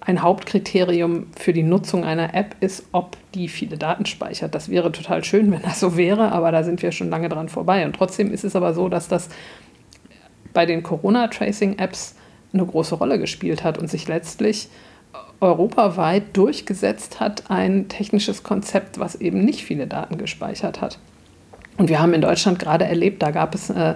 S2: ein Hauptkriterium für die Nutzung einer App ist, ob die viele Daten speichert. Das wäre total schön, wenn das so wäre, aber da sind wir schon lange dran vorbei. Und trotzdem ist es aber so, dass das bei den Corona-Tracing-Apps eine große Rolle gespielt hat und sich letztlich europaweit durchgesetzt hat, ein technisches Konzept, was eben nicht viele Daten gespeichert hat. Und wir haben in Deutschland gerade erlebt, da gab es äh,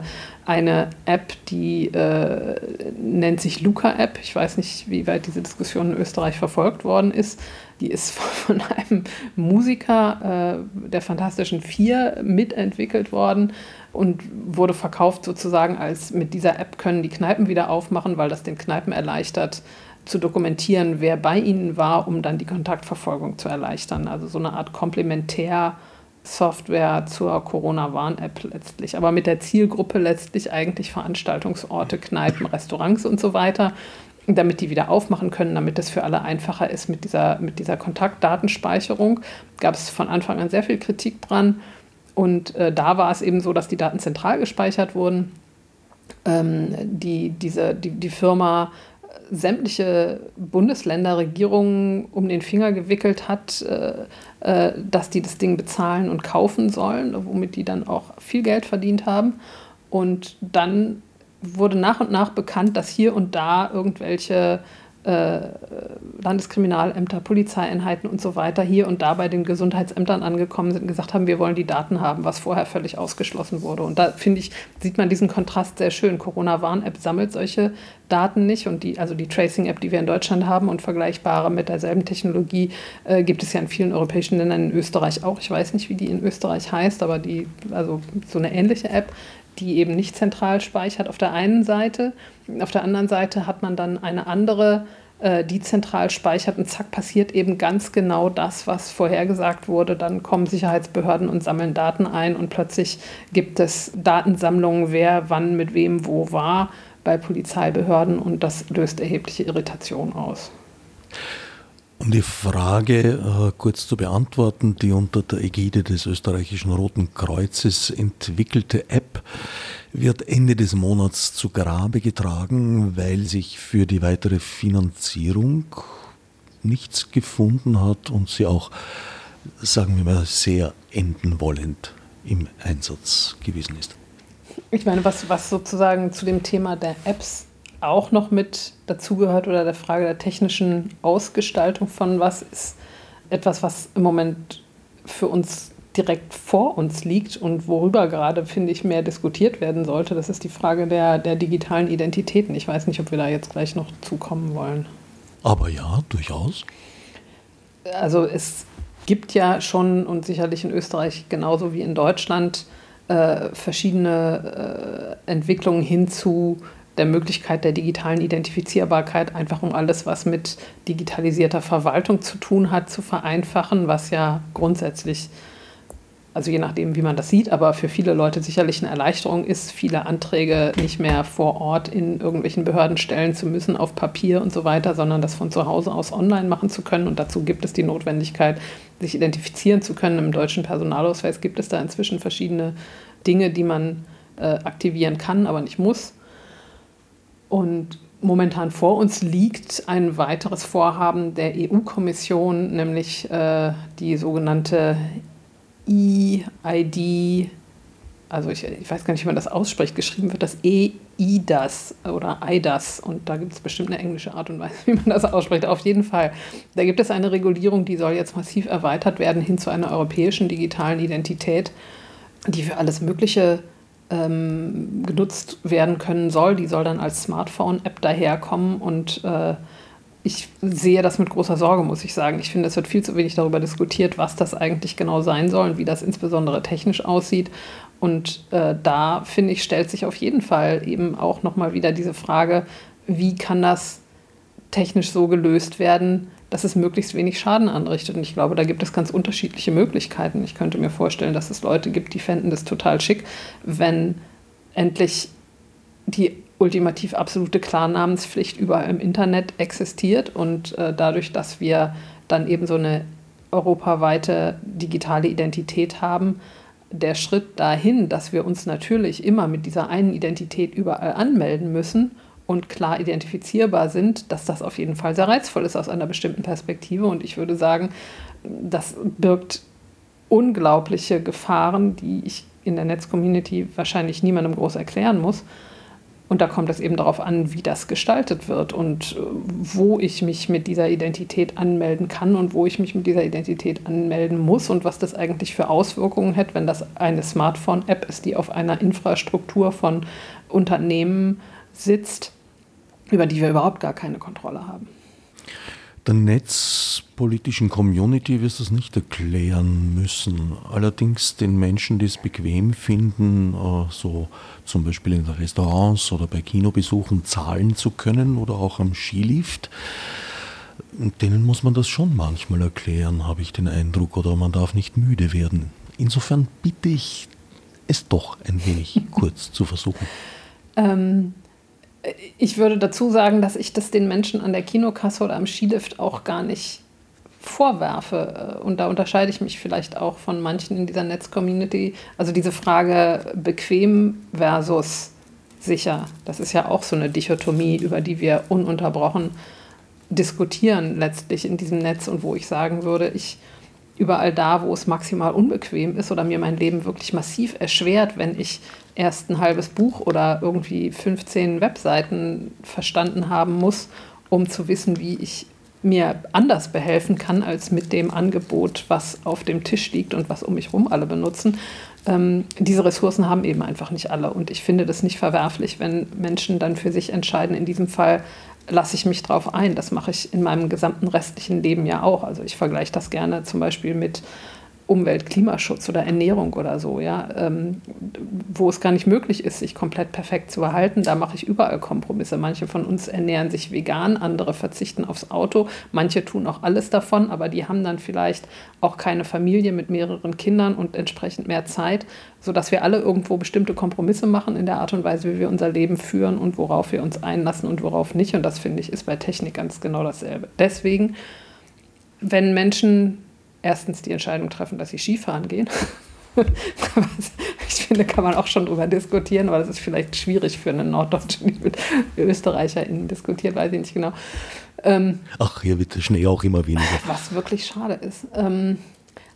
S2: eine App, die äh, nennt sich Luca-App. Ich weiß nicht, wie weit diese Diskussion in Österreich verfolgt worden ist. Die ist von einem Musiker äh, der Fantastischen Vier mitentwickelt worden und wurde verkauft sozusagen als mit dieser App können die Kneipen wieder aufmachen, weil das den Kneipen erleichtert, zu dokumentieren, wer bei ihnen war, um dann die Kontaktverfolgung zu erleichtern. Also so eine Art Komplementär- Software zur Corona-Warn-App letztlich, aber mit der Zielgruppe letztlich eigentlich Veranstaltungsorte, Kneipen, Restaurants und so weiter, damit die wieder aufmachen können, damit es für alle einfacher ist mit dieser, mit dieser Kontaktdatenspeicherung. Gab es von Anfang an sehr viel Kritik dran und äh, da war es eben so, dass die Daten zentral gespeichert wurden. Ähm, die, diese, die, die Firma sämtliche Bundesländerregierungen um den Finger gewickelt hat, äh, äh, dass die das Ding bezahlen und kaufen sollen, womit die dann auch viel Geld verdient haben. Und dann wurde nach und nach bekannt, dass hier und da irgendwelche äh, Landeskriminalämter, Polizeieinheiten und so weiter hier und da bei den Gesundheitsämtern angekommen sind und gesagt haben, wir wollen die Daten haben, was vorher völlig ausgeschlossen wurde. Und da finde ich, sieht man diesen Kontrast sehr schön. Corona-Warn-App sammelt solche Daten nicht und die, also die Tracing-App, die wir in Deutschland haben und vergleichbare mit derselben Technologie, äh, gibt es ja in vielen europäischen Ländern, in Österreich auch. Ich weiß nicht, wie die in Österreich heißt, aber die, also so eine ähnliche App, die eben nicht zentral speichert auf der einen Seite. Auf der anderen Seite hat man dann eine andere, äh, die zentral speichert und zack passiert eben ganz genau das, was vorhergesagt wurde. Dann kommen Sicherheitsbehörden und sammeln Daten ein und plötzlich gibt es Datensammlungen, wer wann mit wem wo war bei Polizeibehörden und das löst erhebliche Irritation aus.
S1: Um die Frage äh, kurz zu beantworten, die unter der Ägide des österreichischen Roten Kreuzes entwickelte App wird Ende des Monats zu Grabe getragen, weil sich für die weitere Finanzierung nichts gefunden hat und sie auch, sagen wir mal, sehr enden wollend im Einsatz gewesen ist.
S2: Ich meine, was, was sozusagen zu dem Thema der Apps auch noch mit dazugehört oder der Frage der technischen Ausgestaltung von was ist etwas, was im Moment für uns direkt vor uns liegt und worüber gerade, finde ich, mehr diskutiert werden sollte. Das ist die Frage der, der digitalen Identitäten. Ich weiß nicht, ob wir da jetzt gleich noch zukommen wollen.
S1: Aber ja, durchaus.
S2: Also es gibt ja schon und sicherlich in Österreich genauso wie in Deutschland äh, verschiedene äh, Entwicklungen hin zu der Möglichkeit der digitalen Identifizierbarkeit, einfach um alles, was mit digitalisierter Verwaltung zu tun hat, zu vereinfachen, was ja grundsätzlich also je nachdem, wie man das sieht, aber für viele Leute sicherlich eine Erleichterung ist, viele Anträge nicht mehr vor Ort in irgendwelchen Behörden stellen zu müssen, auf Papier und so weiter, sondern das von zu Hause aus online machen zu können. Und dazu gibt es die Notwendigkeit, sich identifizieren zu können. Im deutschen Personalausweis gibt es da inzwischen verschiedene Dinge, die man äh, aktivieren kann, aber nicht muss. Und momentan vor uns liegt ein weiteres Vorhaben der EU-Kommission, nämlich äh, die sogenannte E-ID, also ich, ich, weiß gar nicht, wie man das ausspricht, geschrieben wird das E-IDAS oder IDAS und da gibt es bestimmt eine englische Art und Weise, wie man das ausspricht. Auf jeden Fall, da gibt es eine Regulierung, die soll jetzt massiv erweitert werden hin zu einer europäischen digitalen Identität, die für alles Mögliche ähm, genutzt werden können soll. Die soll dann als Smartphone-App daherkommen und äh, ich sehe das mit großer Sorge, muss ich sagen. Ich finde, es wird viel zu wenig darüber diskutiert, was das eigentlich genau sein soll und wie das insbesondere technisch aussieht. Und äh, da, finde ich, stellt sich auf jeden Fall eben auch nochmal wieder diese Frage, wie kann das technisch so gelöst werden, dass es möglichst wenig Schaden anrichtet. Und ich glaube, da gibt es ganz unterschiedliche Möglichkeiten. Ich könnte mir vorstellen, dass es Leute gibt, die fänden das total schick, wenn endlich die ultimativ absolute Klarnamenspflicht überall im Internet existiert und äh, dadurch, dass wir dann eben so eine europaweite digitale Identität haben, der Schritt dahin, dass wir uns natürlich immer mit dieser einen Identität überall anmelden müssen und klar identifizierbar sind, dass das auf jeden Fall sehr reizvoll ist aus einer bestimmten Perspektive. Und ich würde sagen, das birgt unglaubliche Gefahren, die ich in der Netzcommunity wahrscheinlich niemandem groß erklären muss. Und da kommt es eben darauf an, wie das gestaltet wird und äh, wo ich mich mit dieser Identität anmelden kann und wo ich mich mit dieser Identität anmelden muss und was das eigentlich für Auswirkungen hat, wenn das eine Smartphone-App ist, die auf einer Infrastruktur von Unternehmen sitzt, über die wir überhaupt gar keine Kontrolle haben
S1: der netzpolitischen Community wirst du es nicht erklären müssen. Allerdings den Menschen, die es bequem finden, äh, so zum Beispiel in Restaurants oder bei Kinobesuchen zahlen zu können oder auch am Skilift, denen muss man das schon manchmal erklären, habe ich den Eindruck, oder man darf nicht müde werden. Insofern bitte ich es doch ein wenig kurz zu versuchen.
S2: Ähm, ich würde dazu sagen, dass ich das den Menschen an der Kinokasse oder am Skilift auch gar nicht vorwerfe. Und da unterscheide ich mich vielleicht auch von manchen in dieser Netz-Community. Also diese Frage bequem versus sicher, das ist ja auch so eine Dichotomie, über die wir ununterbrochen diskutieren letztlich in diesem Netz und wo ich sagen würde, ich überall da, wo es maximal unbequem ist oder mir mein Leben wirklich massiv erschwert, wenn ich erst ein halbes Buch oder irgendwie 15 Webseiten verstanden haben muss, um zu wissen, wie ich mir anders behelfen kann als mit dem Angebot, was auf dem Tisch liegt und was um mich herum alle benutzen. Ähm, diese Ressourcen haben eben einfach nicht alle. Und ich finde das nicht verwerflich, wenn Menschen dann für sich entscheiden, in diesem Fall lasse ich mich drauf ein. Das mache ich in meinem gesamten restlichen Leben ja auch. Also ich vergleiche das gerne zum Beispiel mit Umwelt, Klimaschutz oder Ernährung oder so, ja, ähm, wo es gar nicht möglich ist, sich komplett perfekt zu erhalten, da mache ich überall Kompromisse. Manche von uns ernähren sich vegan, andere verzichten aufs Auto, manche tun auch alles davon, aber die haben dann vielleicht auch keine Familie mit mehreren Kindern und entsprechend mehr Zeit, sodass wir alle irgendwo bestimmte Kompromisse machen in der Art und Weise, wie wir unser Leben führen und worauf wir uns einlassen und worauf nicht. Und das finde ich ist bei Technik ganz genau dasselbe. Deswegen, wenn Menschen erstens die Entscheidung treffen, dass sie Skifahren gehen. ich finde, kann man auch schon darüber diskutieren, aber das ist vielleicht schwierig für einen Norddeutschen, die mit ÖsterreicherInnen diskutiert, weiß ich nicht genau.
S1: Ähm, Ach, hier wird der Schnee auch immer weniger.
S2: Was wirklich schade ist. Ähm,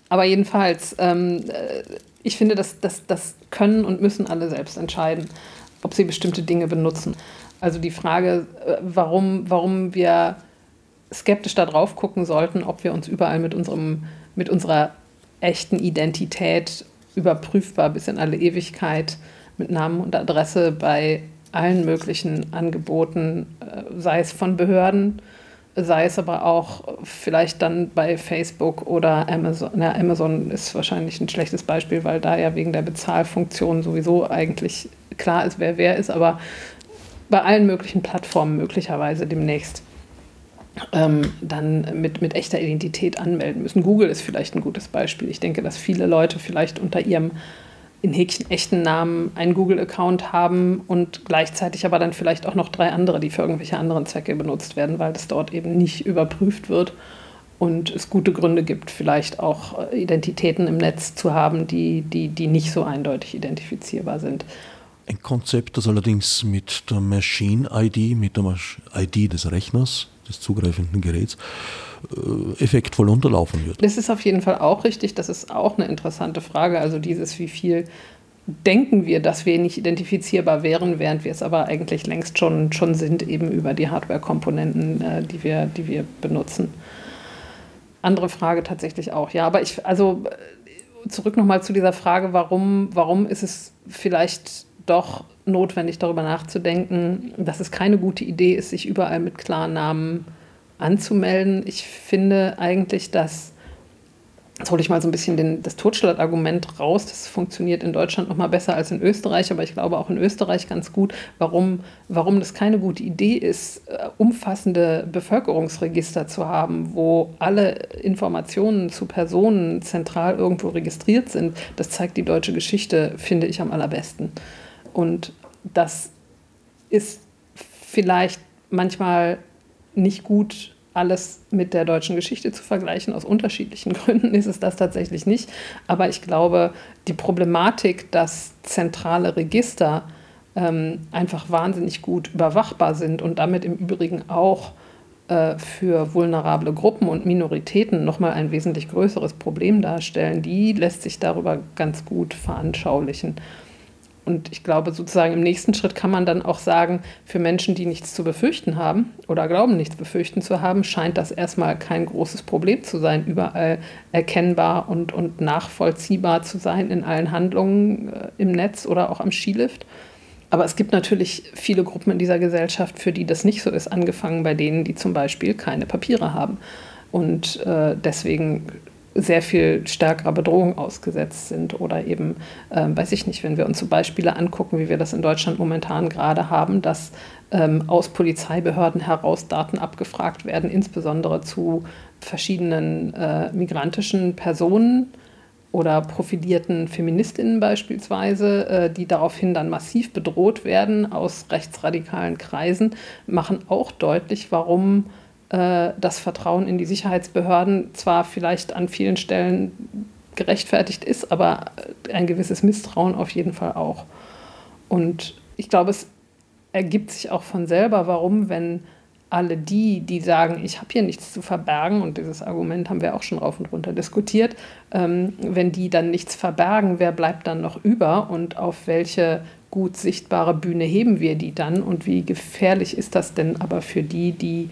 S2: aber jedenfalls, ähm, äh, ich finde, das, das, das können und müssen alle selbst entscheiden, ob sie bestimmte Dinge benutzen. Also die Frage, äh, warum, warum wir skeptisch darauf gucken sollten, ob wir uns überall mit, unserem, mit unserer echten Identität überprüfbar bis in alle Ewigkeit mit Namen und Adresse bei allen möglichen Angeboten, äh, sei es von Behörden, sei es aber auch vielleicht dann bei Facebook oder Amazon. Na, Amazon ist wahrscheinlich ein schlechtes Beispiel, weil da ja wegen der Bezahlfunktion sowieso eigentlich klar ist, wer wer ist, aber bei allen möglichen Plattformen möglicherweise demnächst ähm, dann mit, mit echter Identität anmelden müssen. Google ist vielleicht ein gutes Beispiel. Ich denke, dass viele Leute vielleicht unter ihrem in Häkchen echten Namen einen Google-Account haben und gleichzeitig aber dann vielleicht auch noch drei andere, die für irgendwelche anderen Zwecke benutzt werden, weil das dort eben nicht überprüft wird und es gute Gründe gibt, vielleicht auch äh, Identitäten im Netz zu haben, die, die, die nicht so eindeutig identifizierbar sind.
S1: Ein Konzept, das allerdings mit der Machine-ID, mit der ID des Rechners, des zugreifenden Geräts, äh, effektvoll unterlaufen wird.
S2: Das ist auf jeden Fall auch richtig. Das ist auch eine interessante Frage. Also dieses, wie viel denken wir, dass wir nicht identifizierbar wären, während wir es aber eigentlich längst schon, schon sind, eben über die Hardware-Komponenten, äh, die, wir, die wir benutzen. Andere Frage tatsächlich auch, ja. Aber ich, also äh, zurück nochmal zu dieser Frage, warum, warum ist es vielleicht doch notwendig, darüber nachzudenken, dass es keine gute Idee ist, sich überall mit klaren Namen anzumelden. Ich finde eigentlich, dass Jetzt hole ich mal so ein bisschen den, das Totschlagargument raus. Das funktioniert in Deutschland noch mal besser als in Österreich, aber ich glaube auch in Österreich ganz gut, warum, warum das keine gute Idee ist, äh, umfassende Bevölkerungsregister zu haben, wo alle Informationen zu Personen zentral irgendwo registriert sind. Das zeigt die deutsche Geschichte, finde ich, am allerbesten. Und das ist vielleicht manchmal nicht gut alles mit der deutschen Geschichte zu vergleichen. Aus unterschiedlichen Gründen ist es das tatsächlich nicht. Aber ich glaube, die Problematik, dass zentrale Register ähm, einfach wahnsinnig gut überwachbar sind und damit im Übrigen auch äh, für vulnerable Gruppen und Minoritäten nochmal ein wesentlich größeres Problem darstellen, die lässt sich darüber ganz gut veranschaulichen. Und ich glaube, sozusagen im nächsten Schritt kann man dann auch sagen, für Menschen, die nichts zu befürchten haben oder glauben, nichts befürchten zu haben, scheint das erstmal kein großes Problem zu sein, überall erkennbar und, und nachvollziehbar zu sein in allen Handlungen äh, im Netz oder auch am Skilift. Aber es gibt natürlich viele Gruppen in dieser Gesellschaft, für die das nicht so ist, angefangen bei denen, die zum Beispiel keine Papiere haben. Und äh, deswegen sehr viel stärkerer Bedrohung ausgesetzt sind oder eben, äh, weiß ich nicht, wenn wir uns so Beispiele angucken, wie wir das in Deutschland momentan gerade haben, dass ähm, aus Polizeibehörden heraus Daten abgefragt werden, insbesondere zu verschiedenen äh, migrantischen Personen oder profilierten Feministinnen beispielsweise, äh, die daraufhin dann massiv bedroht werden aus rechtsradikalen Kreisen, machen auch deutlich, warum das Vertrauen in die Sicherheitsbehörden zwar vielleicht an vielen Stellen gerechtfertigt ist, aber ein gewisses Misstrauen auf jeden Fall auch. Und ich glaube, es ergibt sich auch von selber, warum, wenn alle die, die sagen, ich habe hier nichts zu verbergen, und dieses Argument haben wir auch schon rauf und runter diskutiert, ähm, wenn die dann nichts verbergen, wer bleibt dann noch über und auf welche gut sichtbare Bühne heben wir die dann und wie gefährlich ist das denn aber für die, die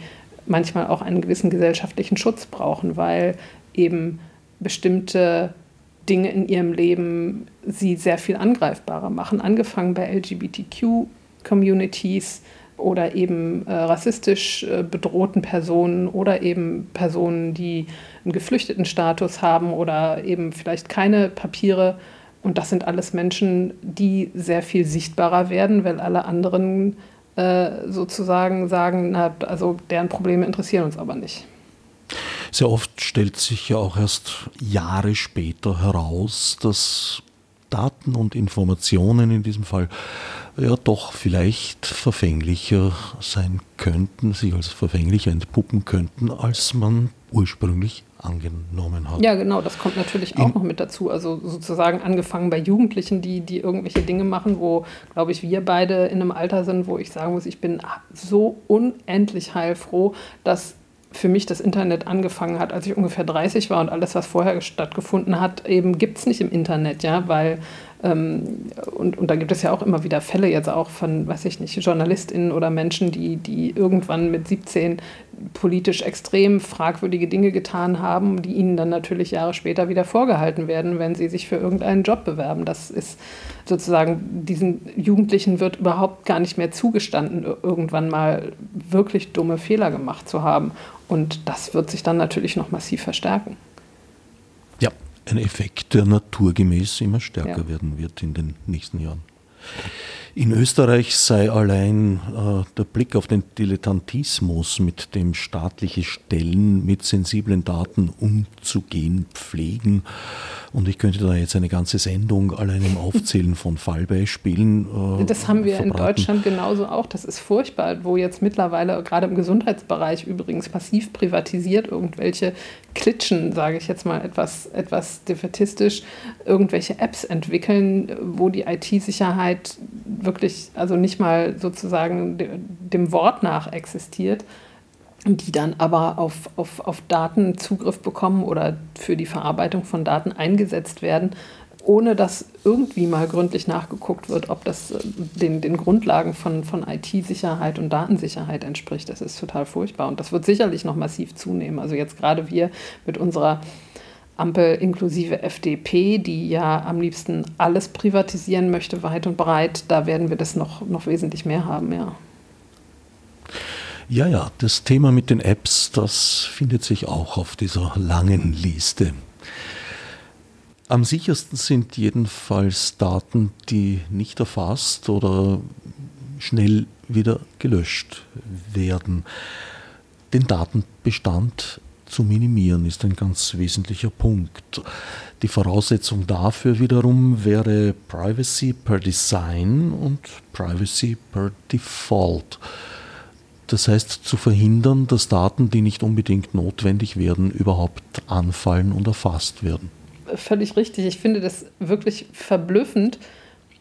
S2: manchmal auch einen gewissen gesellschaftlichen Schutz brauchen, weil eben bestimmte Dinge in ihrem Leben sie sehr viel angreifbarer machen, angefangen bei LGBTQ-Communities oder eben äh, rassistisch äh, bedrohten Personen oder eben Personen, die einen geflüchteten Status haben oder eben vielleicht keine Papiere. Und das sind alles Menschen, die sehr viel sichtbarer werden, weil alle anderen äh, sozusagen sagen, na, also deren Probleme interessieren uns aber nicht.
S1: Sehr oft stellt sich ja auch erst Jahre später heraus, dass Daten und Informationen in diesem Fall ja doch vielleicht verfänglicher sein könnten, sich als verfänglicher entpuppen könnten, als man ursprünglich angenommen hat.
S2: Ja, genau, das kommt natürlich auch In noch mit dazu. Also sozusagen angefangen bei Jugendlichen, die, die irgendwelche Dinge machen, wo, glaube ich, wir beide in einem Alter sind, wo ich sagen muss, ich bin so unendlich heilfroh, dass für mich das Internet angefangen hat, als ich ungefähr 30 war und alles, was vorher stattgefunden hat, eben gibt es nicht im Internet, ja, weil und, und da gibt es ja auch immer wieder Fälle jetzt auch von, weiß ich nicht, JournalistInnen oder Menschen, die, die irgendwann mit 17 politisch extrem fragwürdige Dinge getan haben, die ihnen dann natürlich Jahre später wieder vorgehalten werden, wenn sie sich für irgendeinen Job bewerben. Das ist sozusagen, diesen Jugendlichen wird überhaupt gar nicht mehr zugestanden, irgendwann mal wirklich dumme Fehler gemacht zu haben. Und das wird sich dann natürlich noch massiv verstärken
S1: ein Effekt, der naturgemäß immer stärker ja. werden wird in den nächsten Jahren. In Österreich sei allein äh, der Blick auf den Dilettantismus, mit dem staatliche Stellen mit sensiblen Daten umzugehen pflegen, und ich könnte da jetzt eine ganze Sendung allein im Aufzählen von Fallbeispielen.
S2: Äh, das haben wir verbraten. in Deutschland genauso auch. Das ist furchtbar, wo jetzt mittlerweile gerade im Gesundheitsbereich übrigens massiv privatisiert irgendwelche Klitschen, sage ich jetzt mal etwas, etwas defetistisch, irgendwelche Apps entwickeln, wo die IT-Sicherheit wirklich, also nicht mal sozusagen dem Wort nach existiert die dann aber auf, auf, auf Daten Zugriff bekommen oder für die Verarbeitung von Daten eingesetzt werden, ohne dass irgendwie mal gründlich nachgeguckt wird, ob das äh, den, den Grundlagen von, von IT-Sicherheit und Datensicherheit entspricht. Das ist total furchtbar und das wird sicherlich noch massiv zunehmen. Also jetzt gerade wir mit unserer Ampel inklusive FDP, die ja am liebsten alles privatisieren möchte, weit und breit, da werden wir das noch, noch wesentlich mehr haben, ja.
S1: Ja, ja, das Thema mit den Apps, das findet sich auch auf dieser langen Liste. Am sichersten sind jedenfalls Daten, die nicht erfasst oder schnell wieder gelöscht werden. Den Datenbestand zu minimieren ist ein ganz wesentlicher Punkt. Die Voraussetzung dafür wiederum wäre Privacy per Design und Privacy per Default. Das heißt, zu verhindern, dass Daten, die nicht unbedingt notwendig werden, überhaupt anfallen und erfasst werden.
S2: Völlig richtig. Ich finde das wirklich verblüffend,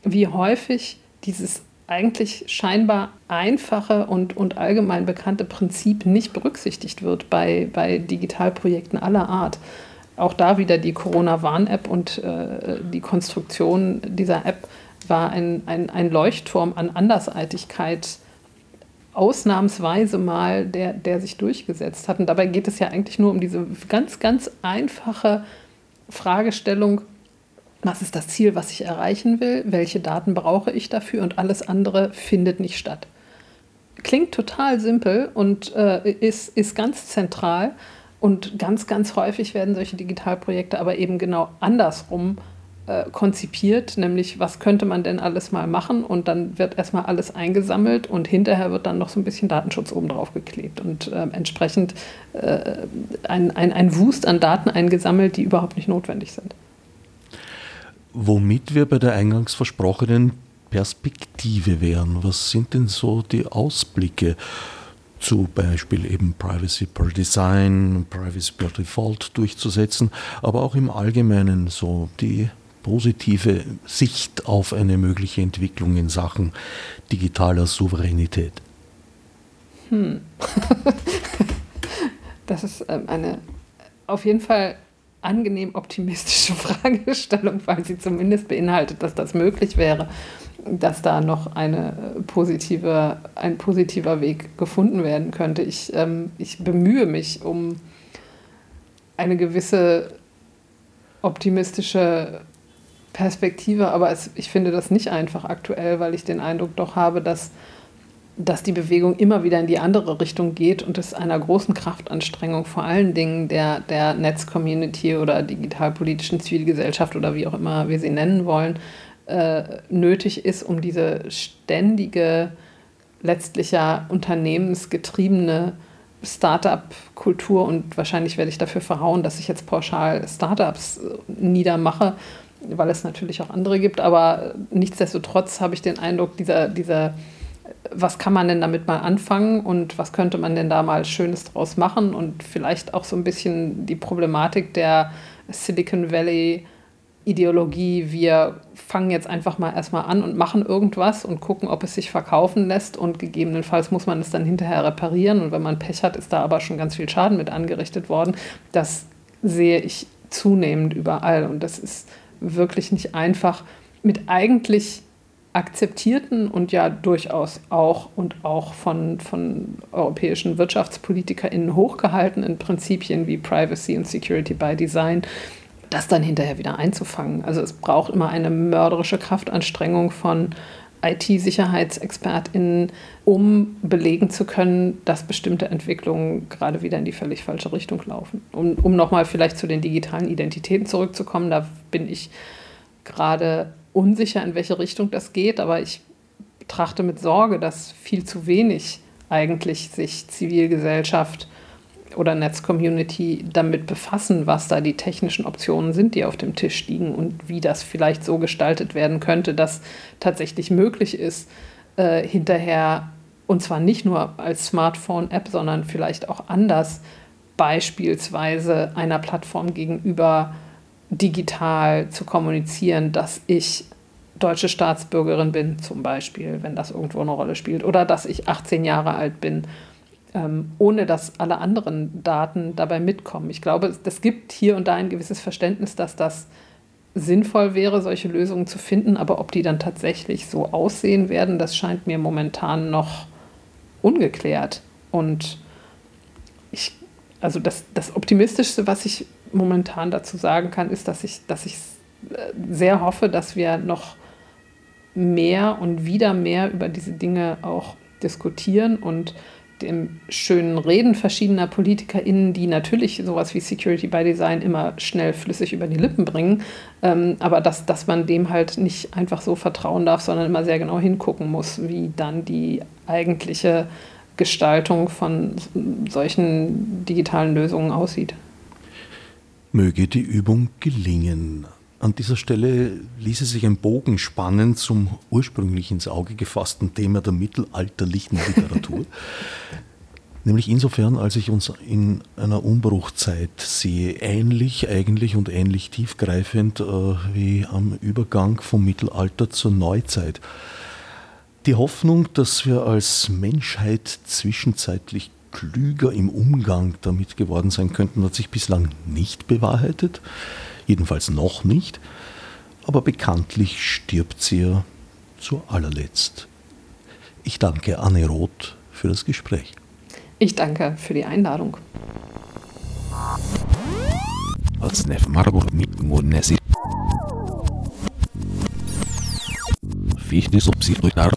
S2: wie häufig dieses eigentlich scheinbar einfache und, und allgemein bekannte Prinzip nicht berücksichtigt wird bei, bei Digitalprojekten aller Art. Auch da wieder die Corona-Warn-App und äh, die Konstruktion dieser App war ein, ein, ein Leuchtturm an Andersartigkeit ausnahmsweise mal, der, der sich durchgesetzt hat. Und dabei geht es ja eigentlich nur um diese ganz, ganz einfache Fragestellung, was ist das Ziel, was ich erreichen will, welche Daten brauche ich dafür? Und alles andere findet nicht statt. Klingt total simpel und äh, ist, ist ganz zentral. Und ganz, ganz häufig werden solche Digitalprojekte aber eben genau andersrum äh, konzipiert, nämlich was könnte man denn alles mal machen? Und dann wird erstmal alles eingesammelt und hinterher wird dann noch so ein bisschen Datenschutz oben drauf geklebt. Und äh, entsprechend ein, ein, ein Wust an Daten eingesammelt, die überhaupt nicht notwendig sind.
S1: Womit wir bei der eingangs versprochenen Perspektive wären. Was sind denn so die Ausblicke? zu Beispiel eben Privacy per Design, Privacy per Default durchzusetzen, aber auch im Allgemeinen so die positive Sicht auf eine mögliche Entwicklung in Sachen digitaler Souveränität?
S2: Hm. das ist ähm, eine auf jeden Fall angenehm optimistische Fragestellung, weil sie zumindest beinhaltet, dass das möglich wäre, dass da noch eine äh, positive, ein positiver Weg gefunden werden könnte. Ich, ähm, ich bemühe mich um eine gewisse optimistische Perspektive, aber es, ich finde das nicht einfach aktuell, weil ich den Eindruck doch habe, dass, dass die Bewegung immer wieder in die andere Richtung geht und es einer großen Kraftanstrengung vor allen Dingen der, der Netzcommunity oder digitalpolitischen Zivilgesellschaft oder wie auch immer wir sie nennen wollen, äh, nötig ist, um diese ständige, letztlich ja unternehmensgetriebene Startup-Kultur und wahrscheinlich werde ich dafür verhauen, dass ich jetzt pauschal Startups äh, niedermache, weil es natürlich auch andere gibt, aber nichtsdestotrotz habe ich den Eindruck, dieser, dieser, was kann man denn damit mal anfangen und was könnte man denn da mal Schönes draus machen? Und vielleicht auch so ein bisschen die Problematik der Silicon Valley Ideologie, wir fangen jetzt einfach mal erstmal an und machen irgendwas und gucken, ob es sich verkaufen lässt. Und gegebenenfalls muss man es dann hinterher reparieren. Und wenn man Pech hat, ist da aber schon ganz viel Schaden mit angerichtet worden. Das sehe ich zunehmend überall. Und das ist wirklich nicht einfach mit eigentlich akzeptierten und ja durchaus auch und auch von, von europäischen WirtschaftspolitikerInnen hochgehaltenen Prinzipien wie Privacy und Security by Design, das dann hinterher wieder einzufangen. Also es braucht immer eine mörderische Kraftanstrengung von IT-SicherheitsexpertInnen, um belegen zu können, dass bestimmte Entwicklungen gerade wieder in die völlig falsche Richtung laufen. Um, um nochmal vielleicht zu den digitalen Identitäten zurückzukommen, da bin ich gerade unsicher, in welche Richtung das geht, aber ich betrachte mit Sorge, dass viel zu wenig eigentlich sich Zivilgesellschaft oder Netzcommunity damit befassen, was da die technischen Optionen sind, die auf dem Tisch liegen und wie das vielleicht so gestaltet werden könnte, dass tatsächlich möglich ist, äh, hinterher, und zwar nicht nur als Smartphone-App, sondern vielleicht auch anders, beispielsweise einer Plattform gegenüber digital zu kommunizieren, dass ich deutsche Staatsbürgerin bin, zum Beispiel, wenn das irgendwo eine Rolle spielt, oder dass ich 18 Jahre alt bin, ähm, ohne dass alle anderen Daten dabei mitkommen. Ich glaube, es gibt hier und da ein gewisses Verständnis, dass das sinnvoll wäre, solche Lösungen zu finden, aber ob die dann tatsächlich so aussehen werden, das scheint mir momentan noch ungeklärt. Und ich, also das, das Optimistischste, was ich momentan dazu sagen kann, ist, dass ich, dass ich äh, sehr hoffe, dass wir noch mehr und wieder mehr über diese Dinge auch diskutieren und dem schönen Reden verschiedener PolitikerInnen, die natürlich sowas wie Security by Design immer schnell flüssig über die Lippen bringen, ähm, aber dass, dass man dem halt nicht einfach so vertrauen darf, sondern immer sehr genau hingucken muss, wie dann die eigentliche Gestaltung von solchen digitalen Lösungen aussieht.
S1: Möge die Übung gelingen. An dieser Stelle ließe sich ein Bogen spannen zum ursprünglich ins Auge gefassten Thema der mittelalterlichen Literatur. Nämlich insofern, als ich uns in einer Umbruchzeit sehe, ähnlich eigentlich und ähnlich tiefgreifend äh, wie am Übergang vom Mittelalter zur Neuzeit. Die Hoffnung, dass wir als Menschheit zwischenzeitlich klüger im Umgang damit geworden sein könnten, hat sich bislang nicht bewahrheitet jedenfalls noch nicht, aber bekanntlich stirbt sie ja zu allerletzt. Ich danke Anne Roth für das Gespräch.
S2: Ich danke für die Einladung.
S3: Als Nef Margot mit Monesi. Fichte subsidiar